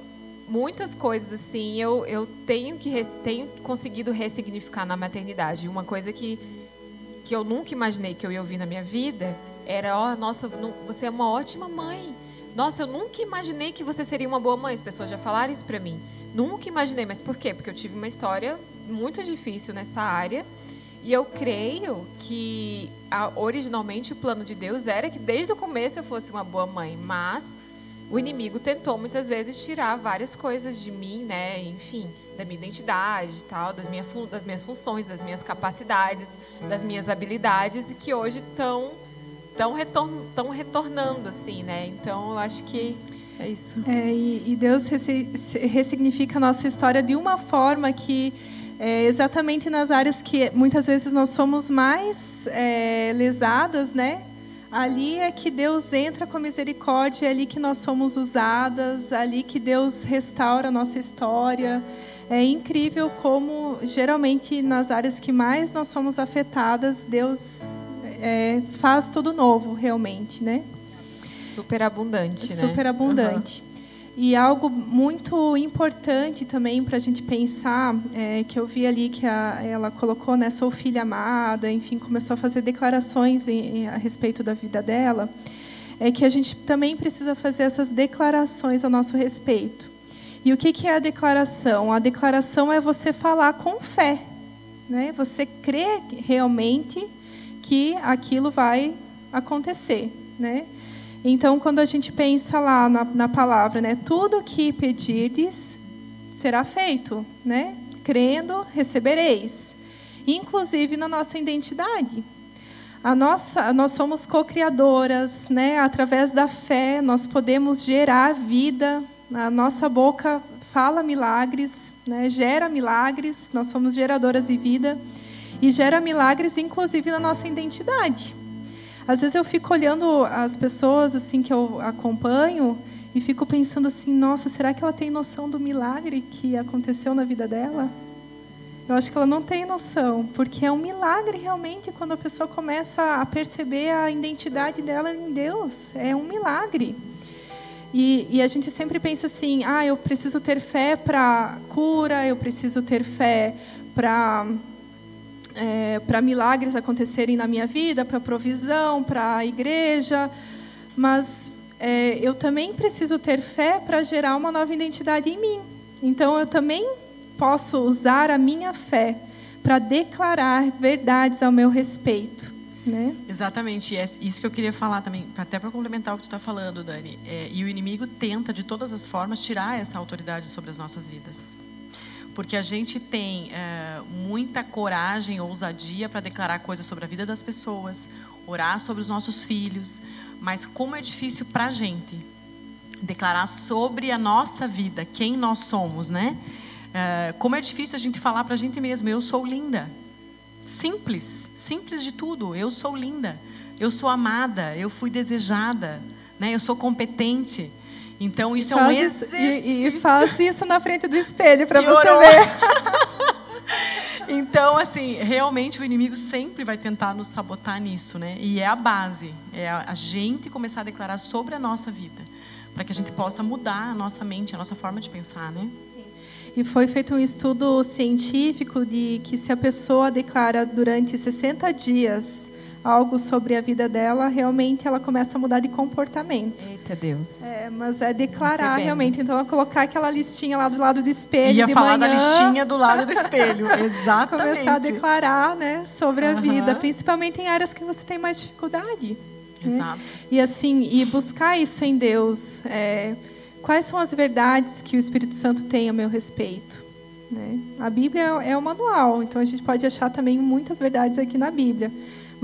muitas coisas, assim, eu, eu tenho que tenho conseguido ressignificar na maternidade. Uma coisa que que eu nunca imaginei que eu ia ouvir na minha vida era: ó, oh, nossa, você é uma ótima mãe. Nossa, eu nunca imaginei que você seria uma boa mãe. As pessoas já falaram isso para mim. Nunca imaginei, mas por quê? Porque eu tive uma história muito difícil nessa área. E eu creio que originalmente o plano de Deus era que desde o começo eu fosse uma boa mãe, mas o inimigo tentou muitas vezes tirar várias coisas de mim, né? Enfim, da minha identidade tal, das, minha, das minhas funções, das minhas capacidades, das minhas habilidades e que hoje estão tão retor tão retornando, assim, né? Então, eu acho que é isso. É, e, e, Deus ressignifica a nossa história de uma forma que é exatamente nas áreas que muitas vezes nós somos mais é, lesadas, né? Ali é que Deus entra com a misericórdia, é ali que nós somos usadas, é ali que Deus restaura a nossa história. É incrível como, geralmente, nas áreas que mais nós somos afetadas, Deus é, faz tudo novo, realmente, né? Super abundante, né? Super abundante. Uhum. E algo muito importante também para a gente pensar, é, que eu vi ali que a, ela colocou, né, sou filha amada, enfim, começou a fazer declarações em, em, a respeito da vida dela, é que a gente também precisa fazer essas declarações a nosso respeito. E o que, que é a declaração? A declaração é você falar com fé, né? Você crê realmente que aquilo vai acontecer, né? Então, quando a gente pensa lá na, na palavra, né, tudo que pedirdes será feito, né? Crendo, recebereis. Inclusive na nossa identidade. A nossa, nós somos co-criadoras, né? Através da fé, nós podemos gerar vida. A nossa boca fala milagres, né? Gera milagres. Nós somos geradoras de vida e gera milagres, inclusive na nossa identidade. Às vezes eu fico olhando as pessoas assim que eu acompanho e fico pensando assim, nossa, será que ela tem noção do milagre que aconteceu na vida dela? Eu acho que ela não tem noção, porque é um milagre realmente quando a pessoa começa a perceber a identidade dela em Deus. É um milagre. E, e a gente sempre pensa assim: ah, eu preciso ter fé para cura, eu preciso ter fé para é, para milagres acontecerem na minha vida, para provisão, para a igreja, mas é, eu também preciso ter fé para gerar uma nova identidade em mim. Então eu também posso usar a minha fé para declarar verdades ao meu respeito. Né? Exatamente, é isso que eu queria falar também, até para complementar o que tu está falando, Dani. É, e o inimigo tenta, de todas as formas, tirar essa autoridade sobre as nossas vidas porque a gente tem é, muita coragem, ousadia para declarar coisas sobre a vida das pessoas, orar sobre os nossos filhos, mas como é difícil para a gente declarar sobre a nossa vida, quem nós somos, né? É, como é difícil a gente falar para a gente mesmo, eu sou linda. Simples, simples de tudo. Eu sou linda, eu sou amada, eu fui desejada, né? Eu sou competente. Então isso é um exercício. E, e faz isso na frente do espelho para você ver. [laughs] então, assim, realmente o inimigo sempre vai tentar nos sabotar nisso, né? E é a base, é a gente começar a declarar sobre a nossa vida, para que a gente possa mudar a nossa mente, a nossa forma de pensar, né? Sim. E foi feito um estudo científico de que se a pessoa declara durante 60 dias algo sobre a vida dela, realmente ela começa a mudar de comportamento. Eita Deus. É, mas é declarar realmente. Então, é colocar aquela listinha lá do lado do espelho. Ia de falar manhã, da listinha do lado do [laughs] espelho. Exatamente. Começar a declarar né, sobre a vida, principalmente em áreas que você tem mais dificuldade. Né? Exato. E assim, e buscar isso em Deus. É, quais são as verdades que o Espírito Santo tem a meu respeito? Né? A Bíblia é o manual, então a gente pode achar também muitas verdades aqui na Bíblia.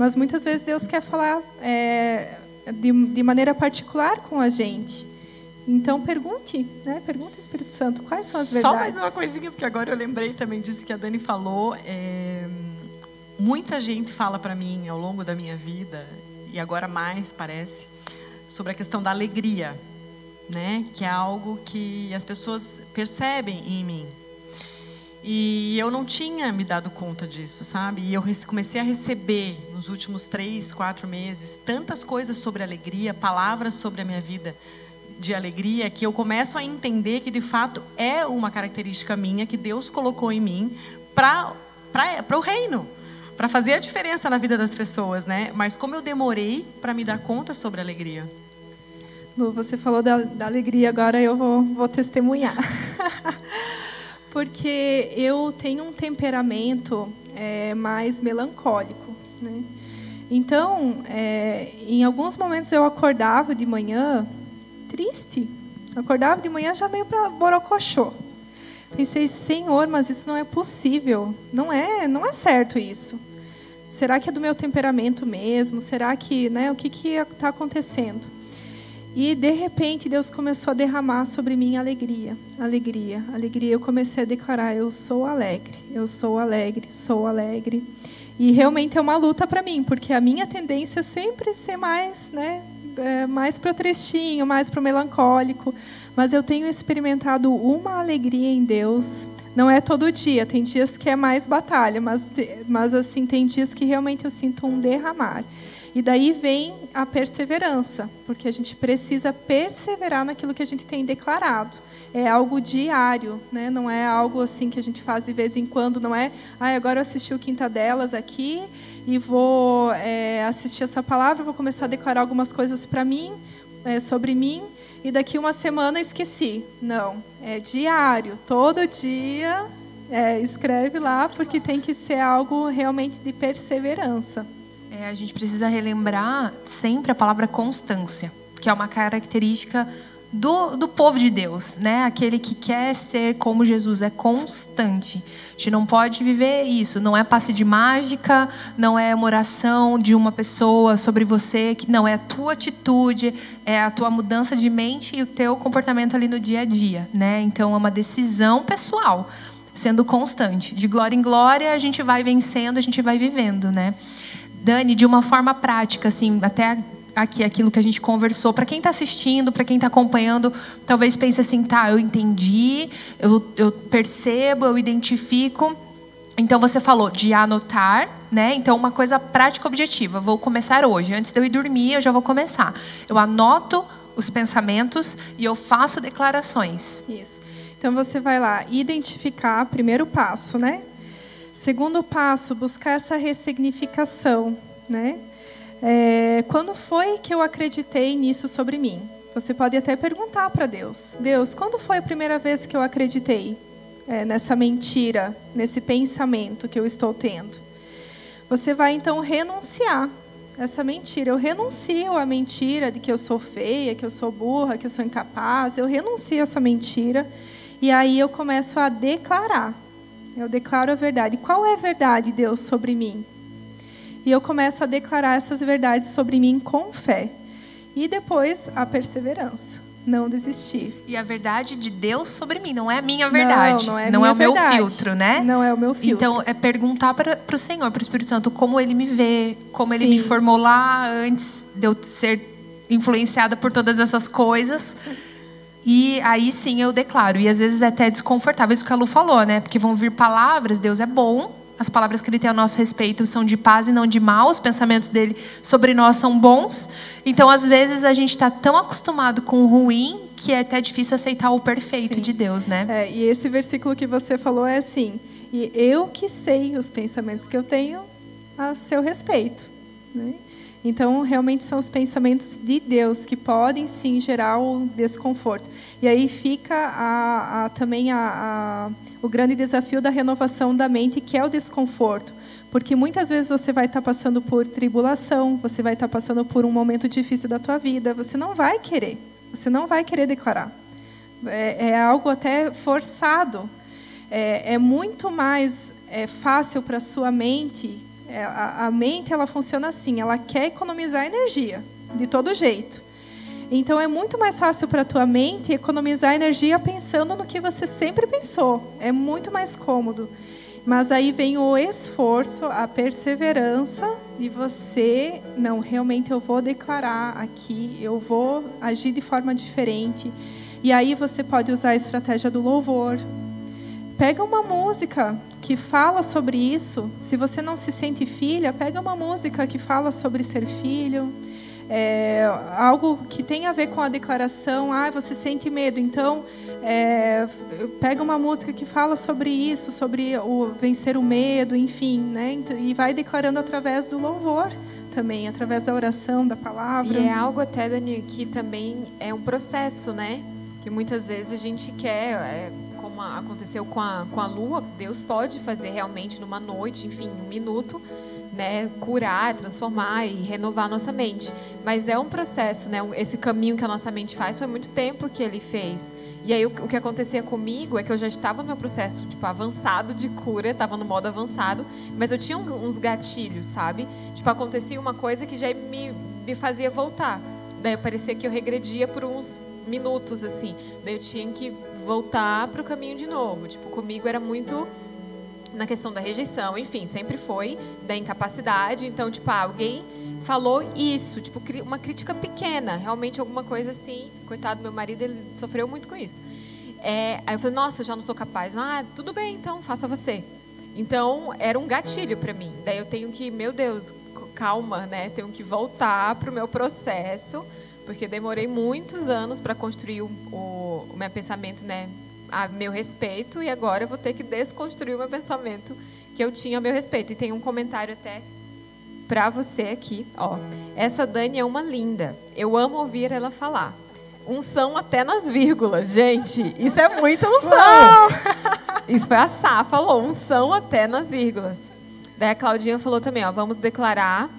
Mas muitas vezes Deus quer falar é, de, de maneira particular com a gente. Então pergunte, né? Pergunta ao Espírito Santo quais são as verdades. Só mais uma coisinha, porque agora eu lembrei também disso que a Dani falou. É, muita gente fala para mim ao longo da minha vida e agora mais parece sobre a questão da alegria, né? Que é algo que as pessoas percebem em mim. E eu não tinha me dado conta disso, sabe? E eu comecei a receber nos últimos três, quatro meses tantas coisas sobre alegria, palavras sobre a minha vida de alegria, que eu começo a entender que de fato é uma característica minha que Deus colocou em mim para o reino, para fazer a diferença na vida das pessoas, né? Mas como eu demorei para me dar conta sobre a alegria. Lu, você falou da, da alegria, agora eu vou, vou testemunhar. [laughs] Porque eu tenho um temperamento é, mais melancólico, né? Então, é, em alguns momentos eu acordava de manhã triste. Acordava de manhã já meio para borocochô. Pensei, Senhor, mas isso não é possível. Não é, não é certo isso. Será que é do meu temperamento mesmo? Será que, né, o que que está acontecendo? E de repente Deus começou a derramar sobre mim alegria, alegria, alegria. Eu comecei a declarar: eu sou alegre, eu sou alegre, sou alegre. E realmente é uma luta para mim, porque a minha tendência é sempre ser mais, né, é, mais para o tristinho, mais para o melancólico. Mas eu tenho experimentado uma alegria em Deus. Não é todo dia, tem dias que é mais batalha, mas, mas assim, tem dias que realmente eu sinto um derramar. E daí vem a perseverança, porque a gente precisa perseverar naquilo que a gente tem declarado. É algo diário, né? não é algo assim que a gente faz de vez em quando, não é, ah, agora eu assisti o Quinta Delas aqui e vou é, assistir essa palavra, vou começar a declarar algumas coisas para mim, é, sobre mim, e daqui uma semana esqueci. Não, é diário, todo dia é, escreve lá, porque tem que ser algo realmente de perseverança. É, a gente precisa relembrar sempre a palavra constância, que é uma característica do, do povo de Deus, né? Aquele que quer ser como Jesus é constante. A gente não pode viver isso. Não é passe de mágica, não é uma oração de uma pessoa sobre você, que não é a tua atitude, é a tua mudança de mente e o teu comportamento ali no dia a dia, né? Então é uma decisão pessoal, sendo constante. De glória em glória a gente vai vencendo, a gente vai vivendo, né? Dani, de uma forma prática, assim, até aqui aquilo que a gente conversou. Para quem está assistindo, para quem está acompanhando, talvez pense assim, tá, eu entendi, eu, eu percebo, eu identifico. Então você falou de anotar, né? Então uma coisa prática objetiva. Vou começar hoje. Antes de eu ir dormir, eu já vou começar. Eu anoto os pensamentos e eu faço declarações. Isso. Então você vai lá identificar, primeiro passo, né? Segundo passo, buscar essa ressignificação, né? É, quando foi que eu acreditei nisso sobre mim? Você pode até perguntar para Deus: Deus, quando foi a primeira vez que eu acreditei é, nessa mentira, nesse pensamento que eu estou tendo? Você vai então renunciar essa mentira. Eu renuncio à mentira de que eu sou feia, que eu sou burra, que eu sou incapaz. Eu renuncio a essa mentira e aí eu começo a declarar. Eu declaro a verdade. Qual é a verdade, Deus, sobre mim? E eu começo a declarar essas verdades sobre mim com fé. E depois a perseverança. Não desistir. E a verdade de Deus sobre mim, não é a minha verdade. Não, não é, não é o meu verdade. filtro, né? Não é o meu filtro. Então, é perguntar para o Senhor, para o Espírito Santo, como ele me vê, como ele me Sim. formou lá antes de eu ser influenciada por todas essas coisas. E aí sim eu declaro. E às vezes é até desconfortável isso que a Lu falou, né? Porque vão vir palavras, Deus é bom, as palavras que ele tem a nosso respeito são de paz e não de mal, os pensamentos dele sobre nós são bons. Então, às vezes, a gente está tão acostumado com o ruim que é até difícil aceitar o perfeito Sim. de Deus, né? É, e esse versículo que você falou é assim: e eu que sei os pensamentos que eu tenho a seu respeito. Né? Então, realmente são os pensamentos de Deus que podem sim gerar o desconforto. E aí fica a, a- também a, o grande desafio da renovação da mente, que é o desconforto. Porque muitas vezes você vai estar passando por tribulação, você vai estar passando por um momento difícil da tua vida, você não vai querer, você não vai querer declarar. É, é algo até forçado. É, é muito mais é, fácil para a sua mente. É, a, a mente ela funciona assim, ela quer economizar energia de todo jeito. Então é muito mais fácil para a tua mente economizar energia pensando no que você sempre pensou. É muito mais cômodo. Mas aí vem o esforço, a perseverança de você, não, realmente eu vou declarar aqui, eu vou agir de forma diferente. E aí você pode usar a estratégia do louvor. Pega uma música que fala sobre isso. Se você não se sente filha, pega uma música que fala sobre ser filho é, algo que tem a ver com a declaração, ah, você sente medo, então é, pega uma música que fala sobre isso, sobre o vencer o medo, enfim, né? E vai declarando através do louvor também, através da oração, da palavra. E é algo até, Dani, que também é um processo, né? Que muitas vezes a gente quer, é, como aconteceu com a, com a lua, Deus pode fazer realmente numa noite, enfim, um minuto, né, curar, transformar e renovar nossa mente. Mas é um processo, né? Esse caminho que a nossa mente faz foi muito tempo que ele fez. E aí o, que acontecia comigo é que eu já estava no meu processo tipo avançado de cura, estava no modo avançado, mas eu tinha uns gatilhos, sabe? Tipo acontecia uma coisa que já me, me fazia voltar. Daí parecia que eu regredia por uns minutos assim. Daí eu tinha que voltar para o caminho de novo. Tipo comigo era muito na questão da rejeição, enfim, sempre foi da incapacidade. Então, tipo, ah, alguém falou isso, tipo, uma crítica pequena, realmente alguma coisa assim. Coitado, meu marido, ele sofreu muito com isso. É, aí eu falei, nossa, já não sou capaz. Ah, tudo bem, então, faça você. Então, era um gatilho para mim. Daí eu tenho que, meu Deus, calma, né? Tenho que voltar para o meu processo, porque demorei muitos anos para construir o, o, o meu pensamento, né? a meu respeito e agora eu vou ter que desconstruir o meu pensamento que eu tinha a meu respeito. E tem um comentário até para você aqui, ó. Essa Dani é uma linda. Eu amo ouvir ela falar. Unção até nas vírgulas, gente. Isso é muita unção. [laughs] Isso foi a Sá falou, unção até nas vírgulas. Daí a Claudinha falou também, ó, vamos declarar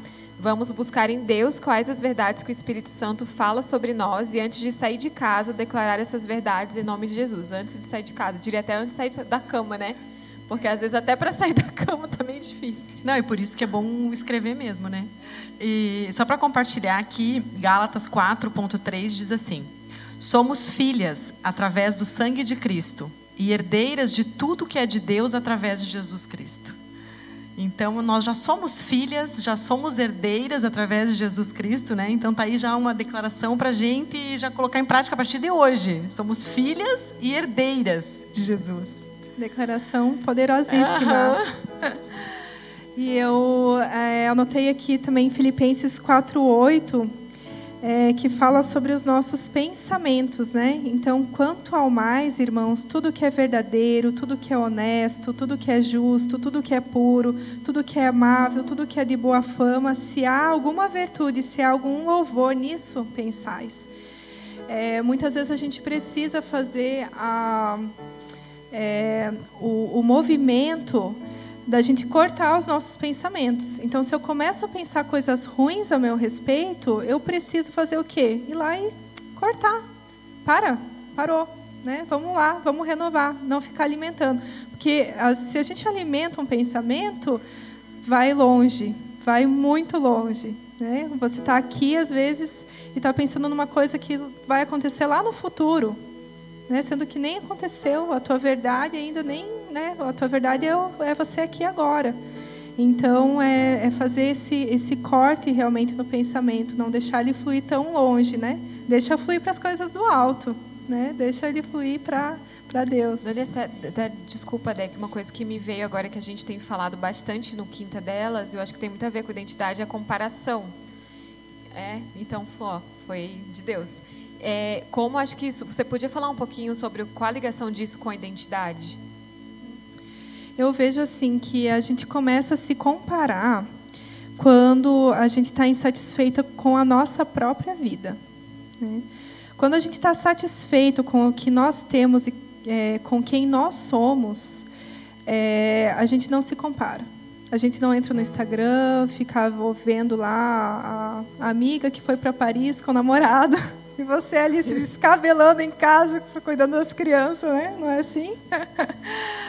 Vamos buscar em Deus quais as verdades que o Espírito Santo fala sobre nós e antes de sair de casa, declarar essas verdades em nome de Jesus. Antes de sair de casa, diria até antes de sair da cama, né? Porque às vezes até para sair da cama tá meio difícil. Não, e por isso que é bom escrever mesmo, né? E só para compartilhar aqui, Gálatas 4.3 diz assim: Somos filhas através do sangue de Cristo e herdeiras de tudo que é de Deus através de Jesus Cristo. Então nós já somos filhas, já somos herdeiras através de Jesus Cristo, né? Então tá aí já uma declaração para a gente já colocar em prática a partir de hoje. Somos filhas e herdeiras de Jesus. Declaração poderosíssima. Uhum. [laughs] E eu é, anotei aqui também Filipenses 4:8 é, que fala sobre os nossos pensamentos, né? Então, quanto ao mais, irmãos, tudo que é verdadeiro, tudo que é honesto, tudo que é justo, tudo que é puro, tudo que é amável, tudo que é de boa fama, se há alguma virtude, se há algum louvor nisso, pensais. É, muitas vezes a gente precisa fazer a, é, o, o movimento da gente cortar os nossos pensamentos. Então, se eu começo a pensar coisas ruins a meu respeito, eu preciso fazer o quê? Ir lá e cortar. Para, parou, né? Vamos lá, vamos renovar, não ficar alimentando, porque se a gente alimenta um pensamento, vai longe, vai muito longe, né? Você está aqui às vezes e está pensando numa coisa que vai acontecer lá no futuro, né? Sendo que nem aconteceu, a tua verdade ainda nem né? A tua verdade é, é você aqui agora. Então, é, é, fazer esse, esse corte realmente no pensamento, não deixar ele fluir tão longe, né? Deixa fluir para as coisas do alto, né? Deixa ele fluir para para Deus. Dani, desculpa, Deck, uma coisa que me veio agora que a gente tem falado bastante no Quinta delas, eu acho que tem muito a ver com identidade, é a comparação. É, então, ó, foi de Deus. É, como acho que isso, você podia falar um pouquinho sobre qual a ligação disso com a identidade? Eu vejo assim que a gente começa a se comparar quando a gente está insatisfeita com a nossa própria vida. Né? Quando a gente está satisfeito com o que nós temos e é, com quem nós somos, é, a gente não se compara. A gente não entra no Instagram, fica vendo lá a, amiga que foi para Paris com o namorado. [laughs] E você ali se descabelando em casa, cuidando das crianças, né? Não é assim? [laughs]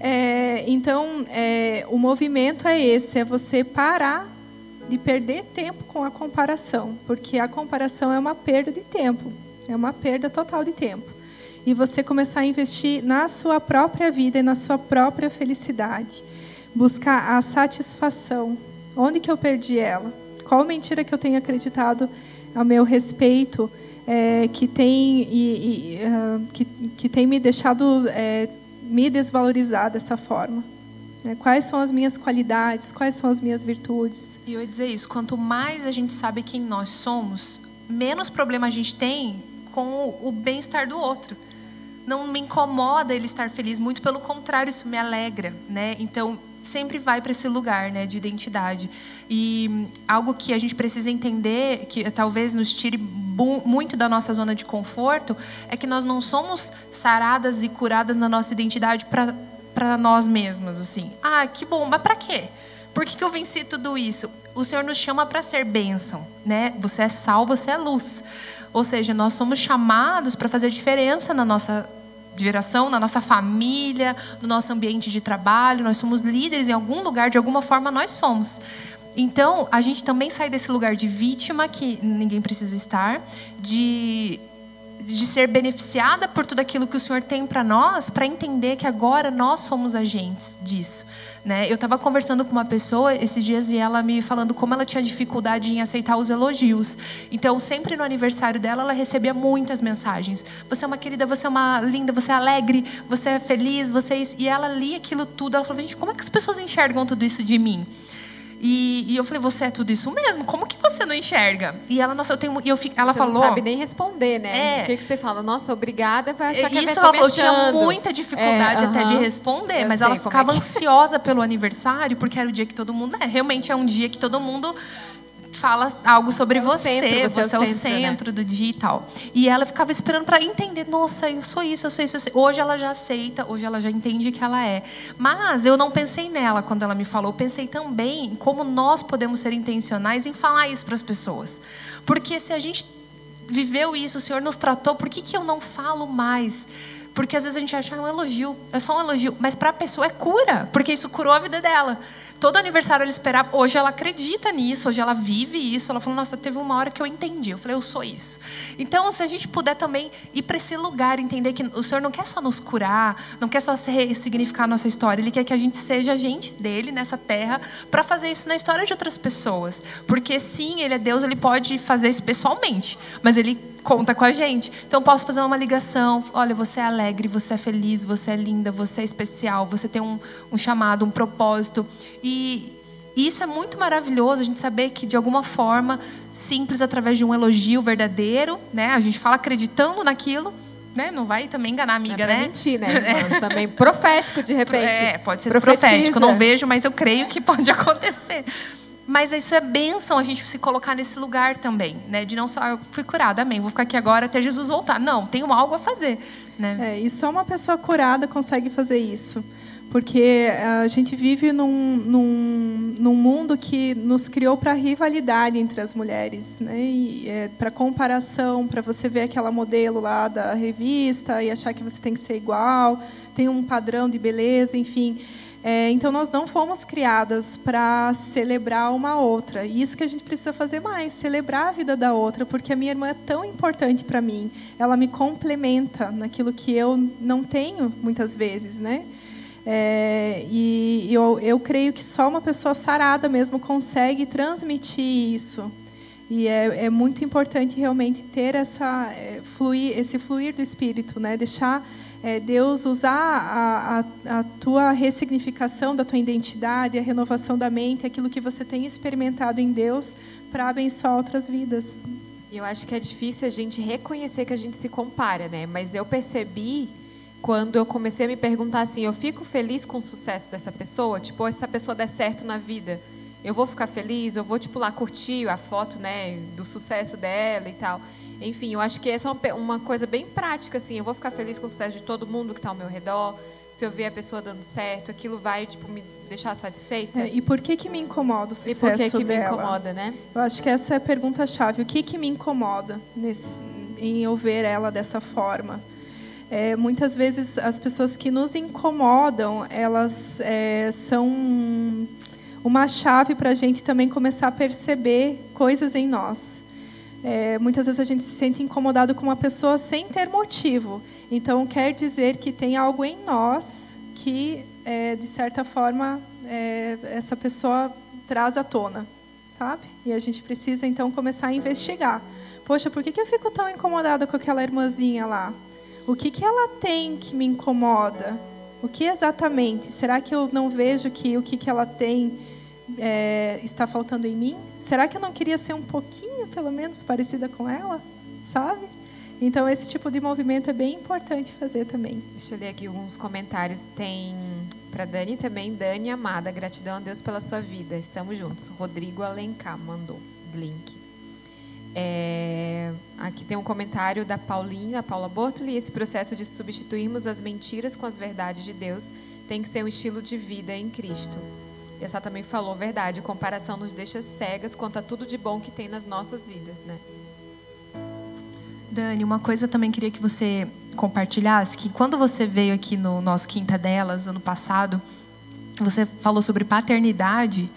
É, então, é, o movimento é esse: é você parar de perder tempo com a comparação, porque a comparação é uma perda de tempo, é uma perda total de tempo. E você começar a investir na sua própria vida e na sua própria felicidade, buscar a satisfação. Onde que eu perdi ela? Qual mentira que eu tenho acreditado a meu respeito? é, que, tem, e, e, uh, que, que tem me deixado é, me desvalorizar dessa forma. É, quais são as minhas qualidades, quais são as minhas virtudes. E eu ia dizer isso, quanto mais a gente sabe quem nós somos, menos problema a gente tem com o bem-estar do outro. Não me incomoda ele estar feliz, muito pelo contrário, isso me alegra, né? Então, sempre vai para esse lugar né, de identidade. E algo que a gente precisa entender, que talvez nos tire muito da nossa zona de conforto, é que nós não somos saradas e curadas na nossa identidade para nós mesmas. assim. Ah, que bom, mas para quê? Por que, que eu venci tudo isso? O Senhor nos chama para ser bênção, né? Você é sal, você é luz. Ou seja, nós somos chamados para fazer diferença na nossa geração, na nossa família, no nosso ambiente de trabalho. Nós somos líderes em algum lugar, de alguma forma nós somos. Então, a gente também sai desse lugar de vítima, que ninguém precisa estar, de, de ser beneficiada por tudo aquilo que o Senhor tem para nós, para entender que agora nós somos agentes disso. Né? Eu estava conversando com uma pessoa esses dias e ela me falando como ela tinha dificuldade em aceitar os elogios. Então, sempre no aniversário dela, ela recebia muitas mensagens. Você é uma querida, você é uma linda, você é alegre, você é feliz, você é isso. E ela lia aquilo tudo. Ela falou: gente, como é que as pessoas enxergam tudo isso de mim? E, e, eu falei, você é tudo isso mesmo? Como que você não enxerga? E ela, nossa, eu tenho. E eu, ela você falou. Não sabe nem responder, né? É. O que, que você fala? Nossa, obrigada, vai achar que Isso ela falou, eu tinha muita dificuldade é, até uh -huh. de responder, eu mas ela ficava é ansiosa pelo aniversário, porque era o dia que todo mundo. É, realmente é um dia que todo mundo fala algo sobre é você, centro, você, você, é o centro, né? centro né? do dia e tal. E ela ficava esperando para entender, nossa, eu sou isso, eu sou isso, eu sou... Hoje ela já aceita, hoje ela já entende que ela é. Mas eu não pensei nela quando ela me falou, eu pensei também em como nós podemos ser intencionais em falar isso para as pessoas. Porque se a gente viveu isso, o Senhor nos tratou, por que, que eu não falo mais? Porque às vezes a gente acha ah, é um elogio, é só um elogio, mas para a pessoa é cura, porque isso curou a vida dela todo aniversário ela esperava. Hoje ela acredita nisso, hoje ela vive isso. Ela falou: Nossa, teve uma hora que eu entendi. Eu falei: Eu sou isso. Então, se a gente puder também ir para esse lugar, entender que o Senhor não quer só nos curar, não quer só ressignificar a nossa história, Ele quer que a gente seja agente dele nessa terra para fazer isso na história de outras pessoas. Porque sim, Ele é Deus, Ele pode fazer isso pessoalmente, mas Ele conta com a gente. Então posso fazer uma ligação. Olha, você é alegre, você é feliz, você é linda, você é especial, você tem um, um chamado, um propósito. E isso é muito maravilhoso, a gente saber que de alguma forma, simples através de um elogio verdadeiro, né? A gente fala acreditando naquilo. Né? Não vai também enganar a amiga, não é né? mentir, né? [laughs] É. Também profético, de repente. É, pode ser Profetiza. profético. Não vejo, mas eu creio que pode [laughs] acontecer. Mas isso é bênção a gente se colocar nesse lugar também, né? De não só eu fui curada, amém, vou ficar aqui agora até Jesus voltar. Não, tenho algo a fazer, né? É, e só uma pessoa curada consegue fazer isso. Porque a gente vive num, num, num mundo que nos criou para rivalidade entre as mulheres, né? É, para comparação, para você ver aquela modelo lá da revista e achar que você tem que ser igual, tem um padrão de beleza, enfim. É, então, nós não fomos criadas para celebrar uma outra. E isso que a gente precisa fazer mais, celebrar a vida da outra, porque a minha irmã é tão importante para mim. Ela me complementa naquilo que eu não tenho muitas vezes, né? É, e eu, eu creio que só uma pessoa sarada mesmo consegue transmitir isso. E é, é muito importante realmente ter essa é, fluir, esse fluir do espírito, né? Deixar é, Deus usar a, a, a, tua ressignificação da tua identidade, a renovação da mente, aquilo que você tem experimentado em Deus para abençoar outras vidas. Eu acho que é difícil a gente reconhecer que a gente se compara, né? Mas eu percebi quando eu comecei a me perguntar assim, eu fico feliz com o sucesso dessa pessoa? Tipo, se essa pessoa der certo na vida, eu vou ficar feliz? Eu vou, tipo, lá curtir a foto, né, do sucesso dela e tal. Enfim, eu acho que essa é uma coisa bem prática, assim. Eu vou ficar feliz com o sucesso de todo mundo que está ao meu redor. se eu ver a pessoa dando certo, aquilo vai tipo me deixar satisfeita? É, e por que que me incomoda o sucesso E por que que dela? me incomoda, né? Eu acho que essa é a pergunta chave. O que que me incomoda nesse, em eu ver ela dessa forma? É, muitas vezes as pessoas que nos incomodam, elas é, são uma chave para a gente também começar a perceber coisas em nós. É, muitas vezes a gente se sente incomodado com uma pessoa sem ter motivo. Então, quer dizer que tem algo em nós que, é, de certa forma, é, essa pessoa traz à tona, sabe? E a gente precisa, então, começar a investigar. Poxa, por que, que eu fico tão incomodada com aquela irmãzinha lá? O que, que ela tem que me incomoda? O que exatamente? Será que eu não vejo que o que, que ela tem é, está faltando em mim? Será que eu não queria ser um pouquinho, pelo menos, parecida com ela? Sabe? Então, esse tipo de movimento é bem importante fazer também. Deixa eu ler aqui alguns comentários. Tem para Dani também. Dani Amada, gratidão a Deus pela sua vida. Estamos juntos. Rodrigo Alencar mandou link. É, aqui tem um comentário da Paulinha, Paula Bortoli. Esse processo de substituirmos as mentiras com as verdades de Deus tem que ser um estilo de vida em Cristo. E essa também falou verdade. Comparação nos deixa cegas quanto a tudo de bom que tem nas nossas vidas, né? Dani, uma coisa também queria que você compartilhasse, que quando você veio aqui no nosso Quinta Delas, ano passado, você falou sobre paternidade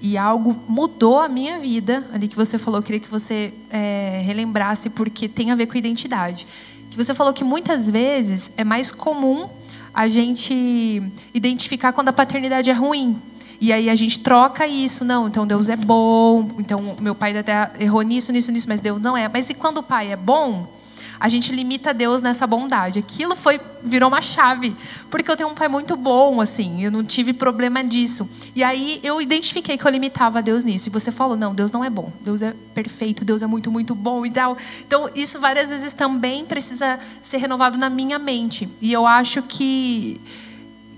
e algo mudou a minha vida ali que você falou. Eu queria que você é, relembrasse, porque tem a ver com identidade. Que você falou que muitas vezes é mais comum a gente identificar quando a paternidade é ruim. E aí a gente troca isso, não, então Deus é bom, então meu pai até errou nisso, nisso, nisso, mas Deus não é. Mas e quando o pai é bom, a gente limita Deus nessa bondade. Aquilo foi virou uma chave, porque eu tenho um pai muito bom, assim, eu não tive problema disso. E aí eu identifiquei que eu limitava Deus nisso. E você falou, não, Deus não é bom, Deus é perfeito, Deus é muito, muito bom e tal. Então isso várias vezes também precisa ser renovado na minha mente. E eu acho que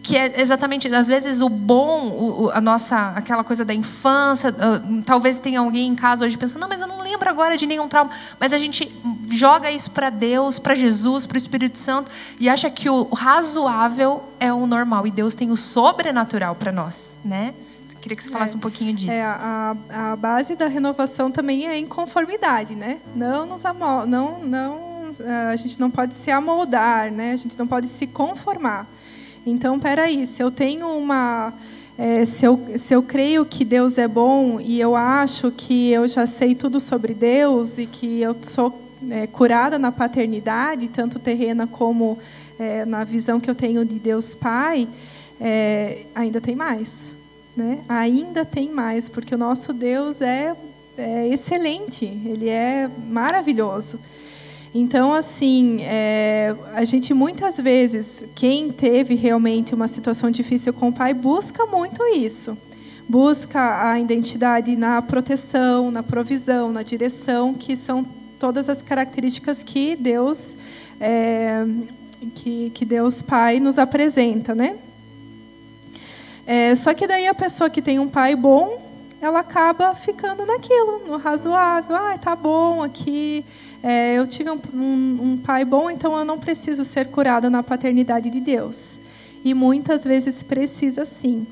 que é exatamente às vezes o bom o, a nossa aquela coisa da infância uh, talvez tenha alguém em casa hoje pensando não mas eu não lembro agora de nenhum trauma mas a gente joga isso para Deus para Jesus para o Espírito Santo e acha que o razoável é o normal e Deus tem o sobrenatural para nós né queria que você falasse É. um pouquinho disso É, a, a base da renovação também é inconformidade, né? Não nos amo, não, não, a gente não pode se amoldar, né? A gente não pode se conformar. Então, peraí, se eu tenho uma, é, se, eu, se eu creio que Deus é bom e eu acho que eu já sei tudo sobre Deus e que eu sou é, curada na paternidade, tanto terrena como é, na visão que eu tenho de Deus Pai, é, ainda tem mais né? Ainda tem mais, porque o nosso Deus é, é excelente, ele é maravilhoso. Então, assim, é, a gente muitas vezes, quem teve realmente uma situação difícil com o pai, busca muito isso. Busca a identidade na proteção, na provisão, na direção, que são todas as características que Deus, é, que, que Deus Pai nos apresenta, né? É, só que daí a pessoa que tem um pai bom, ela acaba ficando naquilo, no razoável. Ah, tá bom aqui. É, eu tive um, um, um pai bom, então eu não preciso ser curada na paternidade de Deus. E muitas vezes precisa sim.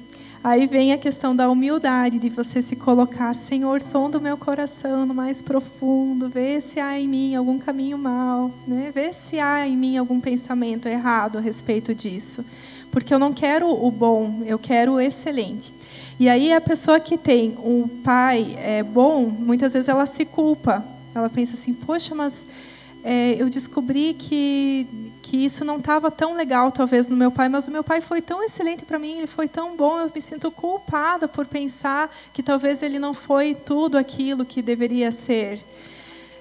Aí vem a questão da humildade, de você se colocar, Senhor, som do meu coração no mais profundo, vê se há em mim algum caminho mal, né? vê se há em mim algum pensamento errado a respeito disso porque eu não quero o bom, eu quero o excelente. E aí a pessoa que tem um pai é, bom, muitas vezes ela se culpa. Ela pensa assim, poxa, mas é, eu descobri que que isso não estava tão legal talvez no meu pai, mas o meu pai foi tão excelente para mim, ele foi tão bom, eu me sinto culpada por pensar que talvez ele não foi tudo aquilo que deveria ser.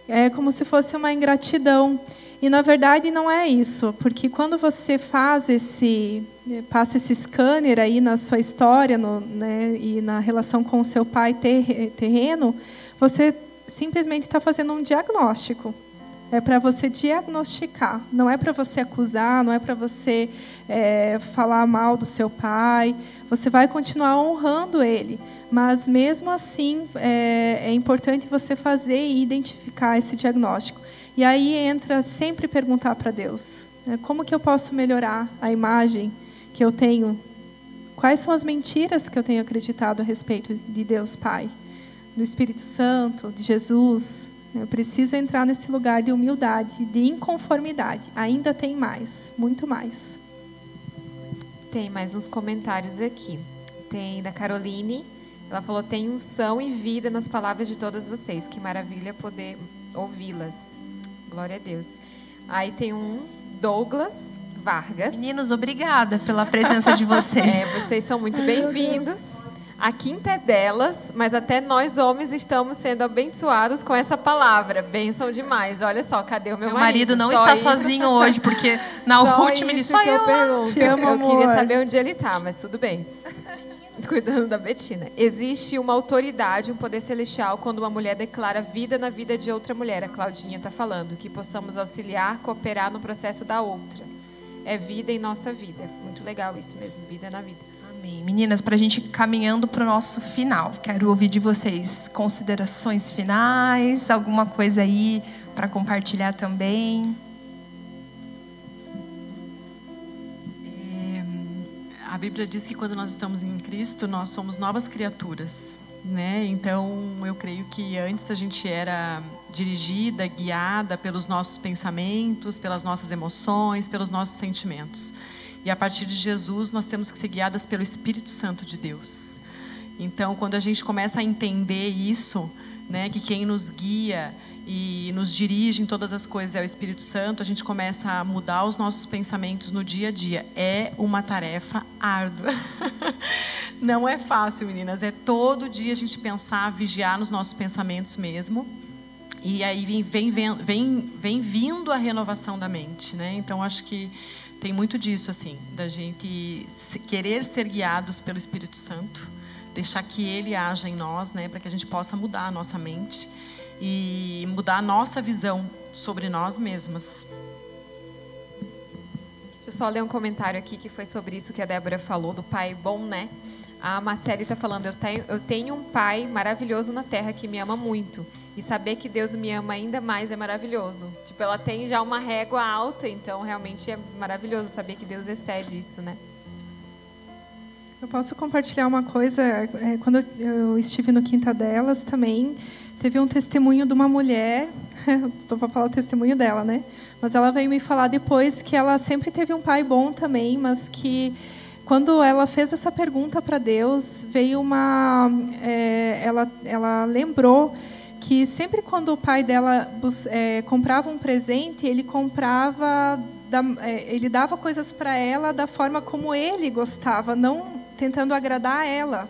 É como se fosse uma ingratidão. E na verdade não é isso, porque quando você faz esse passa esse scanner aí na sua história, no, né, e na relação com o seu pai ter, terreno, você simplesmente está fazendo um diagnóstico. É para você diagnosticar, não é para você acusar, não é para você é, falar mal do seu pai. Você vai continuar honrando ele, mas mesmo assim é, é importante você fazer e identificar esse diagnóstico. E aí entra sempre perguntar para Deus: né, como que eu posso melhorar a imagem que eu tenho? Quais são as mentiras que eu tenho acreditado a respeito de Deus Pai, do Espírito Santo, de Jesus? Eu preciso entrar nesse lugar de humildade, de inconformidade. Ainda tem mais, muito mais. Tem mais uns comentários aqui. Tem da Caroline. Ela falou: tem unção e vida nas palavras de todas vocês. Que maravilha poder ouvi-las. Glória a Deus. Aí tem um Douglas Vargas. Meninos, obrigada pela presença de [laughs] vocês. É, vocês são muito bem-vindos. A quinta é delas, mas até nós homens estamos sendo abençoados com essa palavra. Bênção demais. Olha só, cadê o meu, meu marido? não só está isso. sozinho hoje, [laughs] porque na só última ele só eu. Eu, pergunto. Te amo, eu queria saber onde ele está, mas tudo bem. [laughs] Cuidando da Betina. Existe uma autoridade, um poder celestial, quando uma mulher declara vida na vida de outra mulher. A Claudinha está falando. Que possamos auxiliar, cooperar no processo da outra. É vida em nossa vida. Muito legal isso mesmo, vida na vida. Amém. Meninas, para a gente ir caminhando para o nosso final, quero ouvir de vocês considerações finais, alguma coisa aí para compartilhar também. É, a Bíblia diz que quando nós estamos em Cristo, nós somos novas criaturas. Né? Então, eu creio que antes a gente era dirigida, guiada pelos nossos pensamentos, pelas nossas emoções, pelos nossos sentimentos. E a partir de Jesus, nós temos que ser guiadas pelo Espírito Santo de Deus. Então, quando a gente começa a entender isso, né, que quem nos guia e nos dirige em todas as coisas é o Espírito Santo, a gente começa a mudar os nossos pensamentos no dia a dia. É uma tarefa árdua. [laughs] Não é fácil, meninas. É todo dia a gente pensar, vigiar nos nossos pensamentos mesmo. E aí vem, vem, vem, vem vindo a renovação da mente, né? Então acho que tem muito disso, assim, da gente querer ser guiados pelo Espírito Santo, deixar que Ele haja em nós, né, para que a gente possa mudar a nossa mente e mudar a nossa visão sobre nós mesmas. Deixa eu só ler um comentário aqui que foi sobre isso que a Débora falou, do pai bom, né? A Marcele está falando, eu tenho, eu tenho um pai maravilhoso na terra que me ama muito. E saber que Deus me ama ainda mais é maravilhoso. Tipo, ela tem já uma régua alta, então realmente é maravilhoso saber que Deus excede isso, né? Eu posso compartilhar uma coisa. É, quando eu estive no Quinta Delas também, teve um testemunho de uma mulher. [laughs] Estou para falar o testemunho dela, né? Mas ela veio me falar depois que ela sempre teve um pai bom também, mas que quando ela fez essa pergunta para Deus, veio uma. É, ela, ela lembrou que sempre quando o pai dela é, comprava um presente, ele comprava, da, é, ele dava coisas para ela da forma como ele gostava, não tentando agradar ela.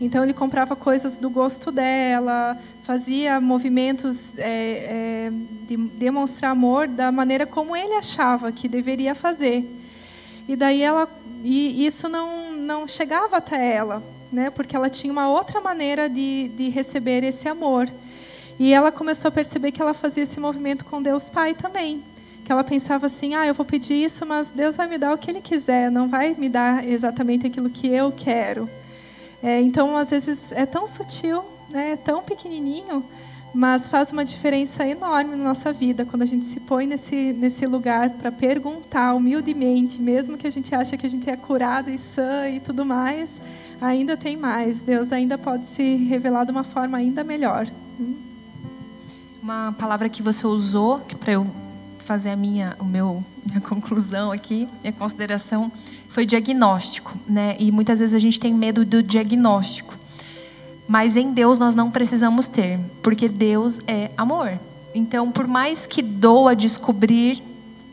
Então ele comprava coisas do gosto dela, fazia movimentos é, é de demonstrar amor da maneira como ele achava que deveria fazer. E daí ela, e isso não não chegava até ela, né? Porque ela tinha uma outra maneira de, de receber esse amor. E ela começou a perceber que ela fazia esse movimento com Deus Pai também. Que ela pensava assim: ah, eu vou pedir isso, mas Deus vai me dar o que Ele quiser, não vai me dar exatamente aquilo que eu quero. É, então, às vezes, é tão sutil, né, é tão pequenininho, mas faz uma diferença enorme na nossa vida quando a gente se põe nesse, nesse lugar para perguntar humildemente, mesmo que a gente ache que a gente é curado e sã e tudo mais, ainda tem mais. Deus ainda pode se revelar de uma forma ainda melhor. Hum? Uma palavra que você usou para eu fazer a minha, o meu, minha [laughs] conclusão aqui, minha consideração, foi diagnóstico, né? E muitas vezes a gente tem medo do diagnóstico. Mas em Deus nós não precisamos ter, porque Deus é amor. Então, por mais que doa descobrir,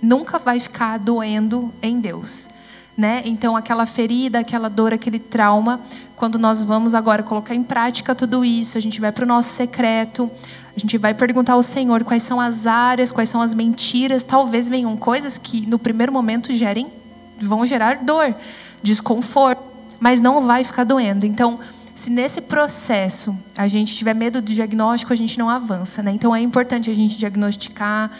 nunca vai ficar doendo em Deus. Né? Então, aquela ferida, aquela dor, aquele trauma, quando nós vamos agora colocar em prática tudo isso, a gente vai para o nosso secreto, a gente vai perguntar ao Senhor quais são as áreas, quais são as mentiras. Talvez venham coisas que no primeiro momento gerem, vão gerar dor, desconforto, mas não vai ficar doendo. Então, se nesse processo a gente tiver medo do diagnóstico, a gente não avança, né? Então é importante a gente diagnosticar,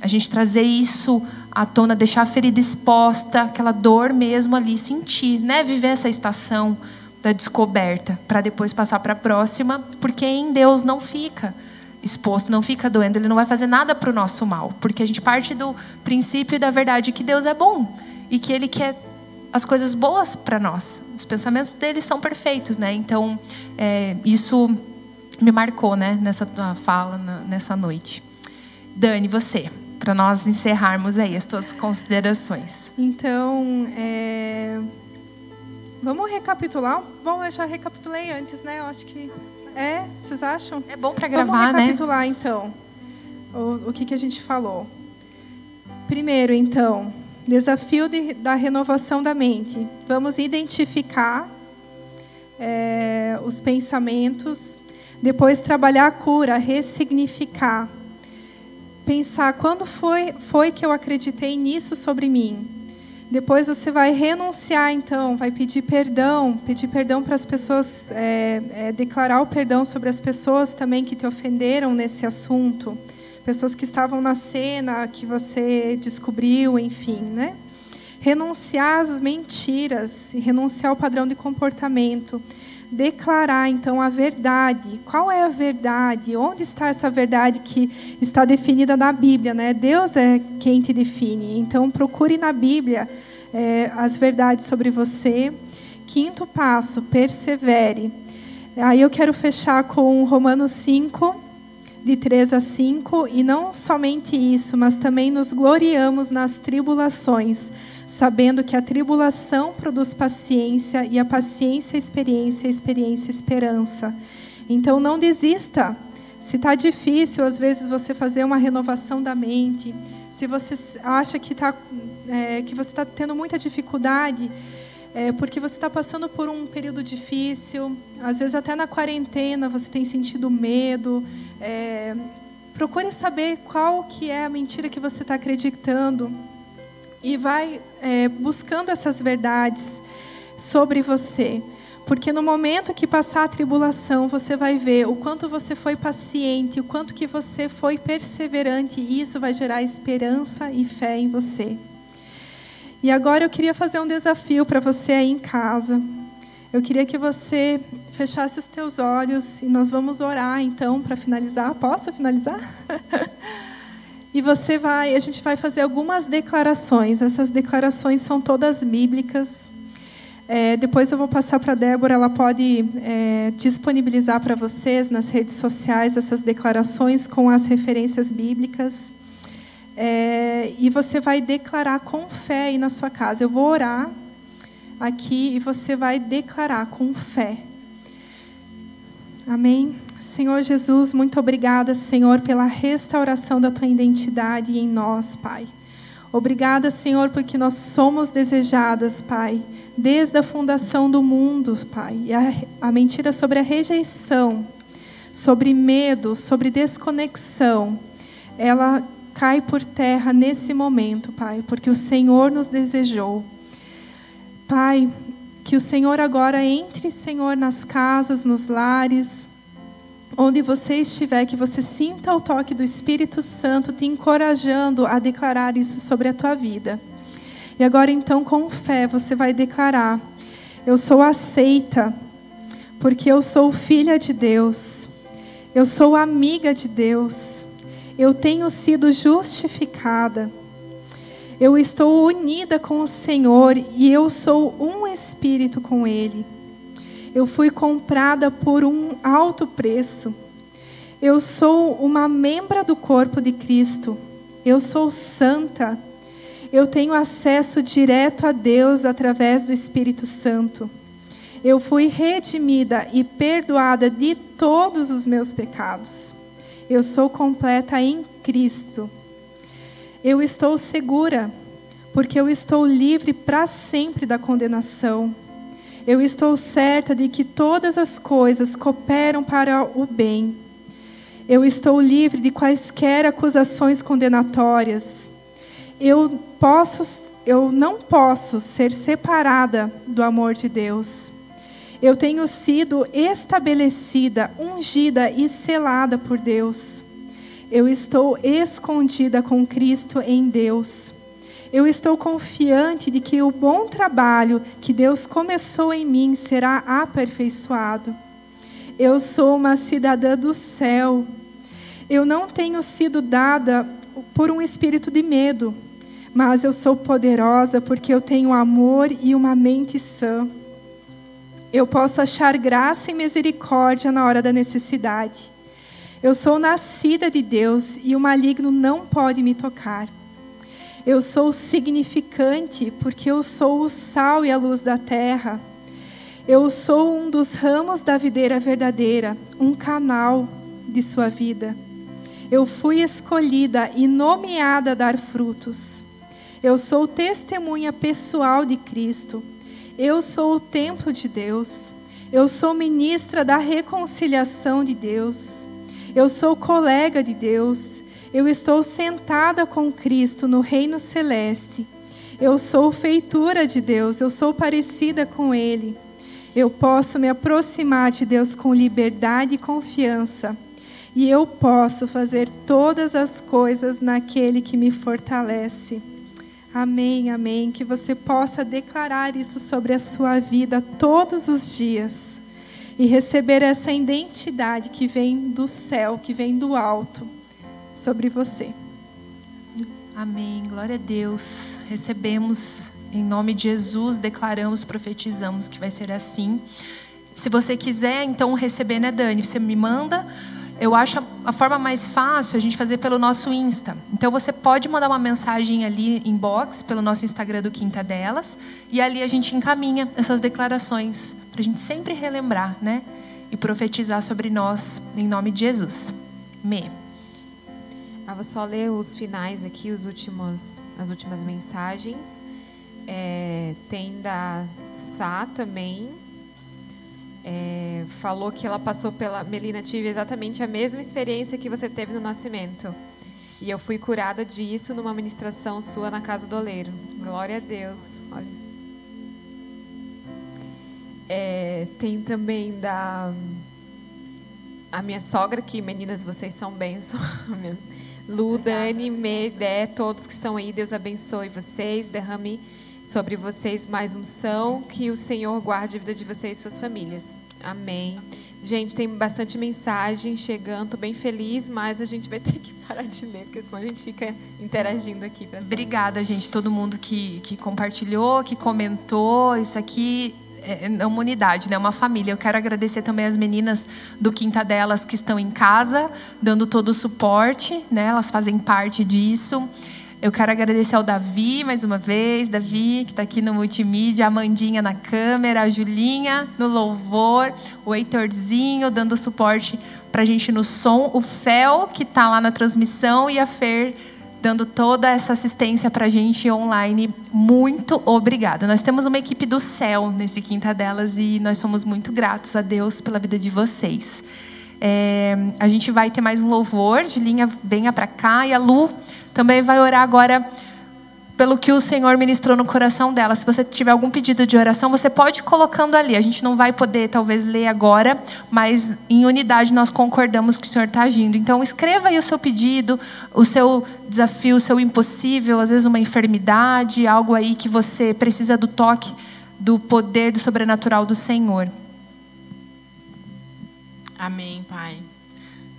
a gente trazer isso à tona, deixar a ferida exposta, aquela dor mesmo ali, sentir, né? Viver essa estação da descoberta, para depois passar para a próxima, porque em Deus não fica exposto, não fica doendo, ele não vai fazer nada para o nosso mal, porque a gente parte do princípio da verdade que Deus é bom e que Ele quer as coisas boas para nós. Os pensamentos dele são perfeitos, né? Então, é, isso me marcou, né? Nessa tua fala, nessa noite. Dani, você, para nós encerrarmos aí as tuas considerações. Então, é... vamos recapitular. Bom, eu já recapitulei antes, né? Eu acho que é. Vocês acham? É bom para gravar, vamos recapitular, né? então o, o que, que a gente falou. Primeiro, então, desafio de, da renovação da mente. Vamos identificar é, os pensamentos, depois trabalhar a cura, ressignificar. Pensar quando foi, foi que eu acreditei nisso sobre mim. Depois você vai renunciar, então, vai pedir perdão, pedir perdão para as pessoas, é, é, declarar o perdão sobre as pessoas também que te ofenderam nesse assunto pessoas que estavam na cena, que você descobriu, enfim, né? Renunciar às mentiras renunciar ao padrão de comportamento. Declarar, então, a verdade. Qual é a verdade? Onde está essa verdade que está definida na Bíblia? Né? Deus é quem te define. Então, procure na Bíblia é, as verdades sobre você. Quinto passo, persevere. Aí eu quero fechar com Romanos 5, de 3 a 5, e não somente isso, mas também nos gloriamos nas tribulações, sabendo que a tribulação produz paciência, e a paciência, experiência, a experiência, esperança. Então não desista. Se está difícil, às vezes, você fazer uma renovação da mente, se você acha que, tá, é, que você está tendo muita dificuldade, é, porque você está passando por um período difícil, às vezes até na quarentena você tem sentido medo, é, procure saber qual que é a mentira que você está acreditando e vai é, buscando essas verdades sobre você. Porque no momento que passar a tribulação, você vai ver o quanto você foi paciente, o quanto que você foi perseverante, e isso vai gerar esperança e fé em você. E agora eu queria fazer um desafio para você aí em casa. Eu queria que você fechasse os teus olhos e nós vamos orar então para finalizar. Posso finalizar? [laughs] e você vai, a gente vai fazer algumas declarações. Essas declarações são todas bíblicas. É, depois eu vou passar para a Débora, ela pode é, disponibilizar para vocês nas redes sociais essas declarações com as referências bíblicas. É, e você vai declarar com fé aí na sua casa. Eu vou orar aqui e você vai declarar com fé. Amém? Senhor Jesus, muito obrigada, Senhor, pela restauração da tua identidade em nós, Pai. Obrigada, Senhor, porque nós somos desejadas, Pai, desde a fundação do mundo, Pai. E a, a mentira sobre a rejeição, sobre medo, sobre desconexão, ela cai por terra nesse momento, Pai, porque o Senhor nos desejou. Pai, que o Senhor agora entre, Senhor, nas casas, nos lares, onde você estiver, que você sinta o toque do Espírito Santo te encorajando a declarar isso sobre a tua vida. E agora, então, com fé, você vai declarar: Eu sou aceita, porque eu sou filha de Deus, eu sou amiga de Deus, eu tenho sido justificada eu estou unida com o Senhor e eu sou um espírito com Ele. Eu fui comprada por um alto preço. Eu sou uma membra do corpo de Cristo. Eu sou santa. Eu tenho acesso direto a Deus através do Espírito Santo. Eu fui redimida e perdoada de todos os meus pecados. Eu sou completa em Cristo. Eu estou segura, porque eu estou livre para sempre da condenação. Eu estou certa de que todas as coisas cooperam para o bem. Eu estou livre de quaisquer acusações condenatórias. Eu posso, eu não posso ser separada do amor de Deus. Eu tenho sido estabelecida, ungida e selada por Deus. Eu estou escondida com Cristo em Deus. Eu estou confiante de que o bom trabalho que Deus começou em mim será aperfeiçoado. Eu sou uma cidadã do céu. Eu não tenho sido dada por um espírito de medo, mas eu sou poderosa porque eu tenho amor e uma mente sã. Eu posso achar graça e misericórdia na hora da necessidade. Eu sou nascida de Deus e o maligno não pode me tocar. Eu sou significante porque eu sou o sal e a luz da terra. Eu sou um dos ramos da videira verdadeira, um canal de sua vida. Eu fui escolhida e nomeada a dar frutos. Eu sou testemunha pessoal de Cristo. Eu sou o templo de Deus. Eu sou ministra da reconciliação de Deus. Eu sou colega de Deus. Eu estou sentada com Cristo no reino celeste. Eu sou feitura de Deus. Eu sou parecida com Ele. Eu posso me aproximar de Deus com liberdade e confiança. E eu posso fazer todas as coisas naquele que me fortalece. Amém, amém. Que você possa declarar isso sobre a sua vida todos os dias e receber essa identidade que vem do céu, que vem do alto sobre você. Amém. Glória a Deus. Recebemos em nome de Jesus, declaramos, profetizamos que vai ser assim. Se você quiser, então receber, né, Dani? Você me manda eu acho a, forma mais fácil a gente fazer pelo nosso Insta. Então você pode mandar uma mensagem ali inbox pelo nosso Instagram do Quinta Delas e ali a gente encaminha essas declarações para a gente sempre relembrar, né? E profetizar sobre nós em nome de Jesus. Me. Ah, vou só ler os finais aqui, os últimos, as últimas mensagens. É, tem da Sá também, é, falou que ela passou pela. Melina, tive exatamente a mesma experiência que você teve no nascimento. E eu fui curada disso numa ministração sua na casa do oleiro. Glória a Deus. Olha. É, tem também da. A minha sogra, que meninas, vocês são bênçãos. [laughs] Lu, Dani, Medé, todos que estão aí, Deus abençoe vocês, derrame sobre vocês mais unção, que o Senhor guarde a vida de vocês e suas famílias. Amém. Gente, tem bastante mensagem chegando, tô bem feliz, mas a gente vai ter que parar de ler, porque senão a gente fica interagindo aqui. Obrigada, gente, todo mundo que, que compartilhou, que comentou. Isso aqui é, é uma unidade, né? uma família. Eu quero agradecer também as meninas do Quinta Delas que estão em casa, dando todo o suporte, né? elas fazem parte disso. Eu quero agradecer ao Davi mais uma vez, Davi, que está aqui no multimídia, a Amandinha na câmera, a Julinha no louvor, o Heitorzinho dando suporte para a gente no som, o Fel, que está lá na transmissão, e a Fer dando toda essa assistência para a gente online. Muito obrigada. Nós temos uma equipe do céu nesse Quinta Delas e nós somos muito gratos a Deus pela vida de vocês. É, a gente vai ter mais um louvor, de linha venha para cá e a Lu também vai orar agora pelo que o Senhor ministrou no coração dela. Se você tiver algum pedido de oração, você pode ir colocando ali. A gente não vai poder, talvez, ler agora, mas em unidade nós concordamos que o Senhor está agindo. Então, escreva aí o seu pedido, o seu desafio, o seu impossível, às vezes uma enfermidade, algo aí que você precisa do toque, do poder, do sobrenatural do Senhor. Amém, Pai.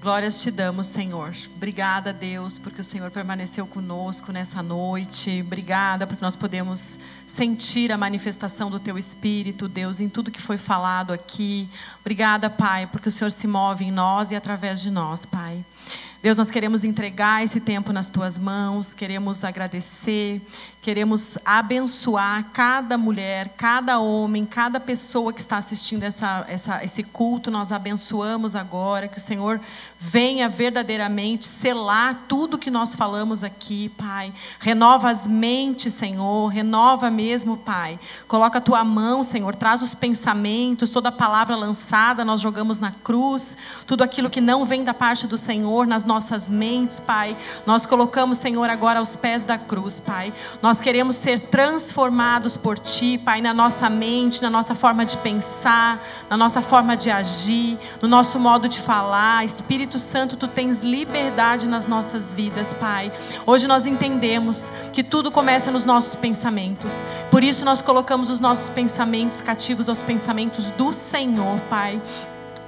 Glórias te damos, Senhor. Obrigada, Deus, porque o Senhor permaneceu conosco nessa noite. Obrigada porque nós podemos sentir a manifestação do teu espírito, Deus, em tudo que foi falado aqui. Obrigada, Pai, porque o Senhor se move em nós e através de nós, Pai. Deus, nós queremos entregar esse tempo nas tuas mãos, queremos agradecer, Queremos abençoar cada mulher, cada homem, cada pessoa que está assistindo essa, essa, esse culto. Nós abençoamos agora. Que o Senhor venha verdadeiramente selar tudo que nós falamos aqui, Pai. Renova as mentes, Senhor. Renova mesmo, Pai. Coloca a tua mão, Senhor. Traz os pensamentos, toda a palavra lançada nós jogamos na cruz. Tudo aquilo que não vem da parte do Senhor nas nossas mentes, Pai. Nós colocamos, Senhor, agora aos pés da cruz, Pai. Nós nós queremos ser transformados por Ti, Pai, na nossa mente, na nossa forma de pensar, na nossa forma de agir, no nosso modo de falar. Espírito Santo, Tu tens liberdade nas nossas vidas, Pai. Hoje nós entendemos que tudo começa nos nossos pensamentos. Por isso nós colocamos os nossos pensamentos cativos aos pensamentos do Senhor, Pai.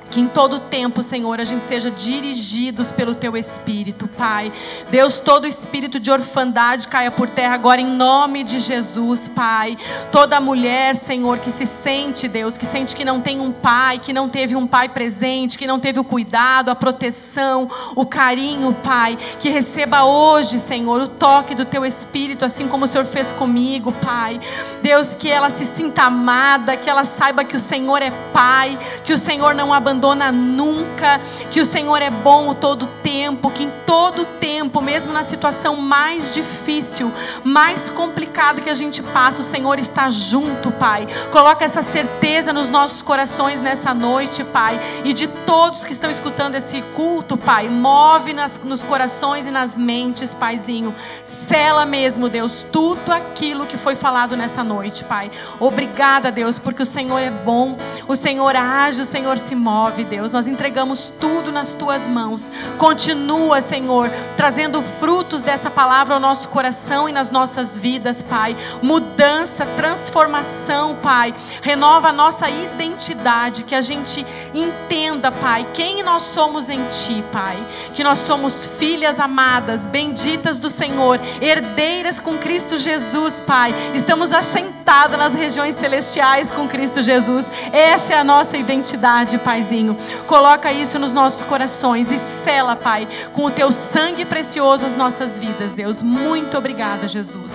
Que em todo tempo, Senhor, a gente seja dirigidos pelo Teu Espírito, Pai. Deus, todo espírito de orfandade caia por terra agora em nome de Jesus, Pai. Toda mulher, Senhor, que se sente, Deus, que sente que não tem um pai, que não teve um pai presente, que não teve o cuidado, a proteção, o carinho, Pai. Que receba hoje, Senhor, o toque do Teu Espírito, assim como o Senhor fez comigo, Pai. Deus, que ela se sinta amada, que ela saiba que o Senhor é Pai, que o Senhor não abandona abandona nunca, que o Senhor é bom todo tempo, que em todo tempo, mesmo na situação mais difícil, mais complicado que a gente passa, o Senhor está junto, Pai. Coloca essa certeza nos nossos corações nessa noite, Pai, e de todos que estão escutando esse culto, Pai. Move nas, nos corações e nas mentes, Paizinho. Sela mesmo, Deus, tudo aquilo que foi falado nessa noite, Pai. Obrigada, Deus, porque o Senhor é bom, o Senhor age, o Senhor se move move, Deus. Nós entregamos tudo nas tuas mãos. Continua, Senhor, trazendo frutos dessa palavra ao nosso coração e nas nossas vidas, Pai. Mudança, transformação, Pai. Renova a nossa identidade, que a gente entenda, Pai, quem nós somos em Ti, Pai. Que nós somos filhas amadas, benditas do Senhor, herdeiras com Cristo Jesus, Pai. Estamos assentadas nas regiões celestiais com Cristo Jesus. Essa é a nossa identidade, Paizinho. Coloca isso nos nossos corações e sela, Pai, com o teu sangue precioso as nossas vidas, Deus. Muito obrigada, Jesus.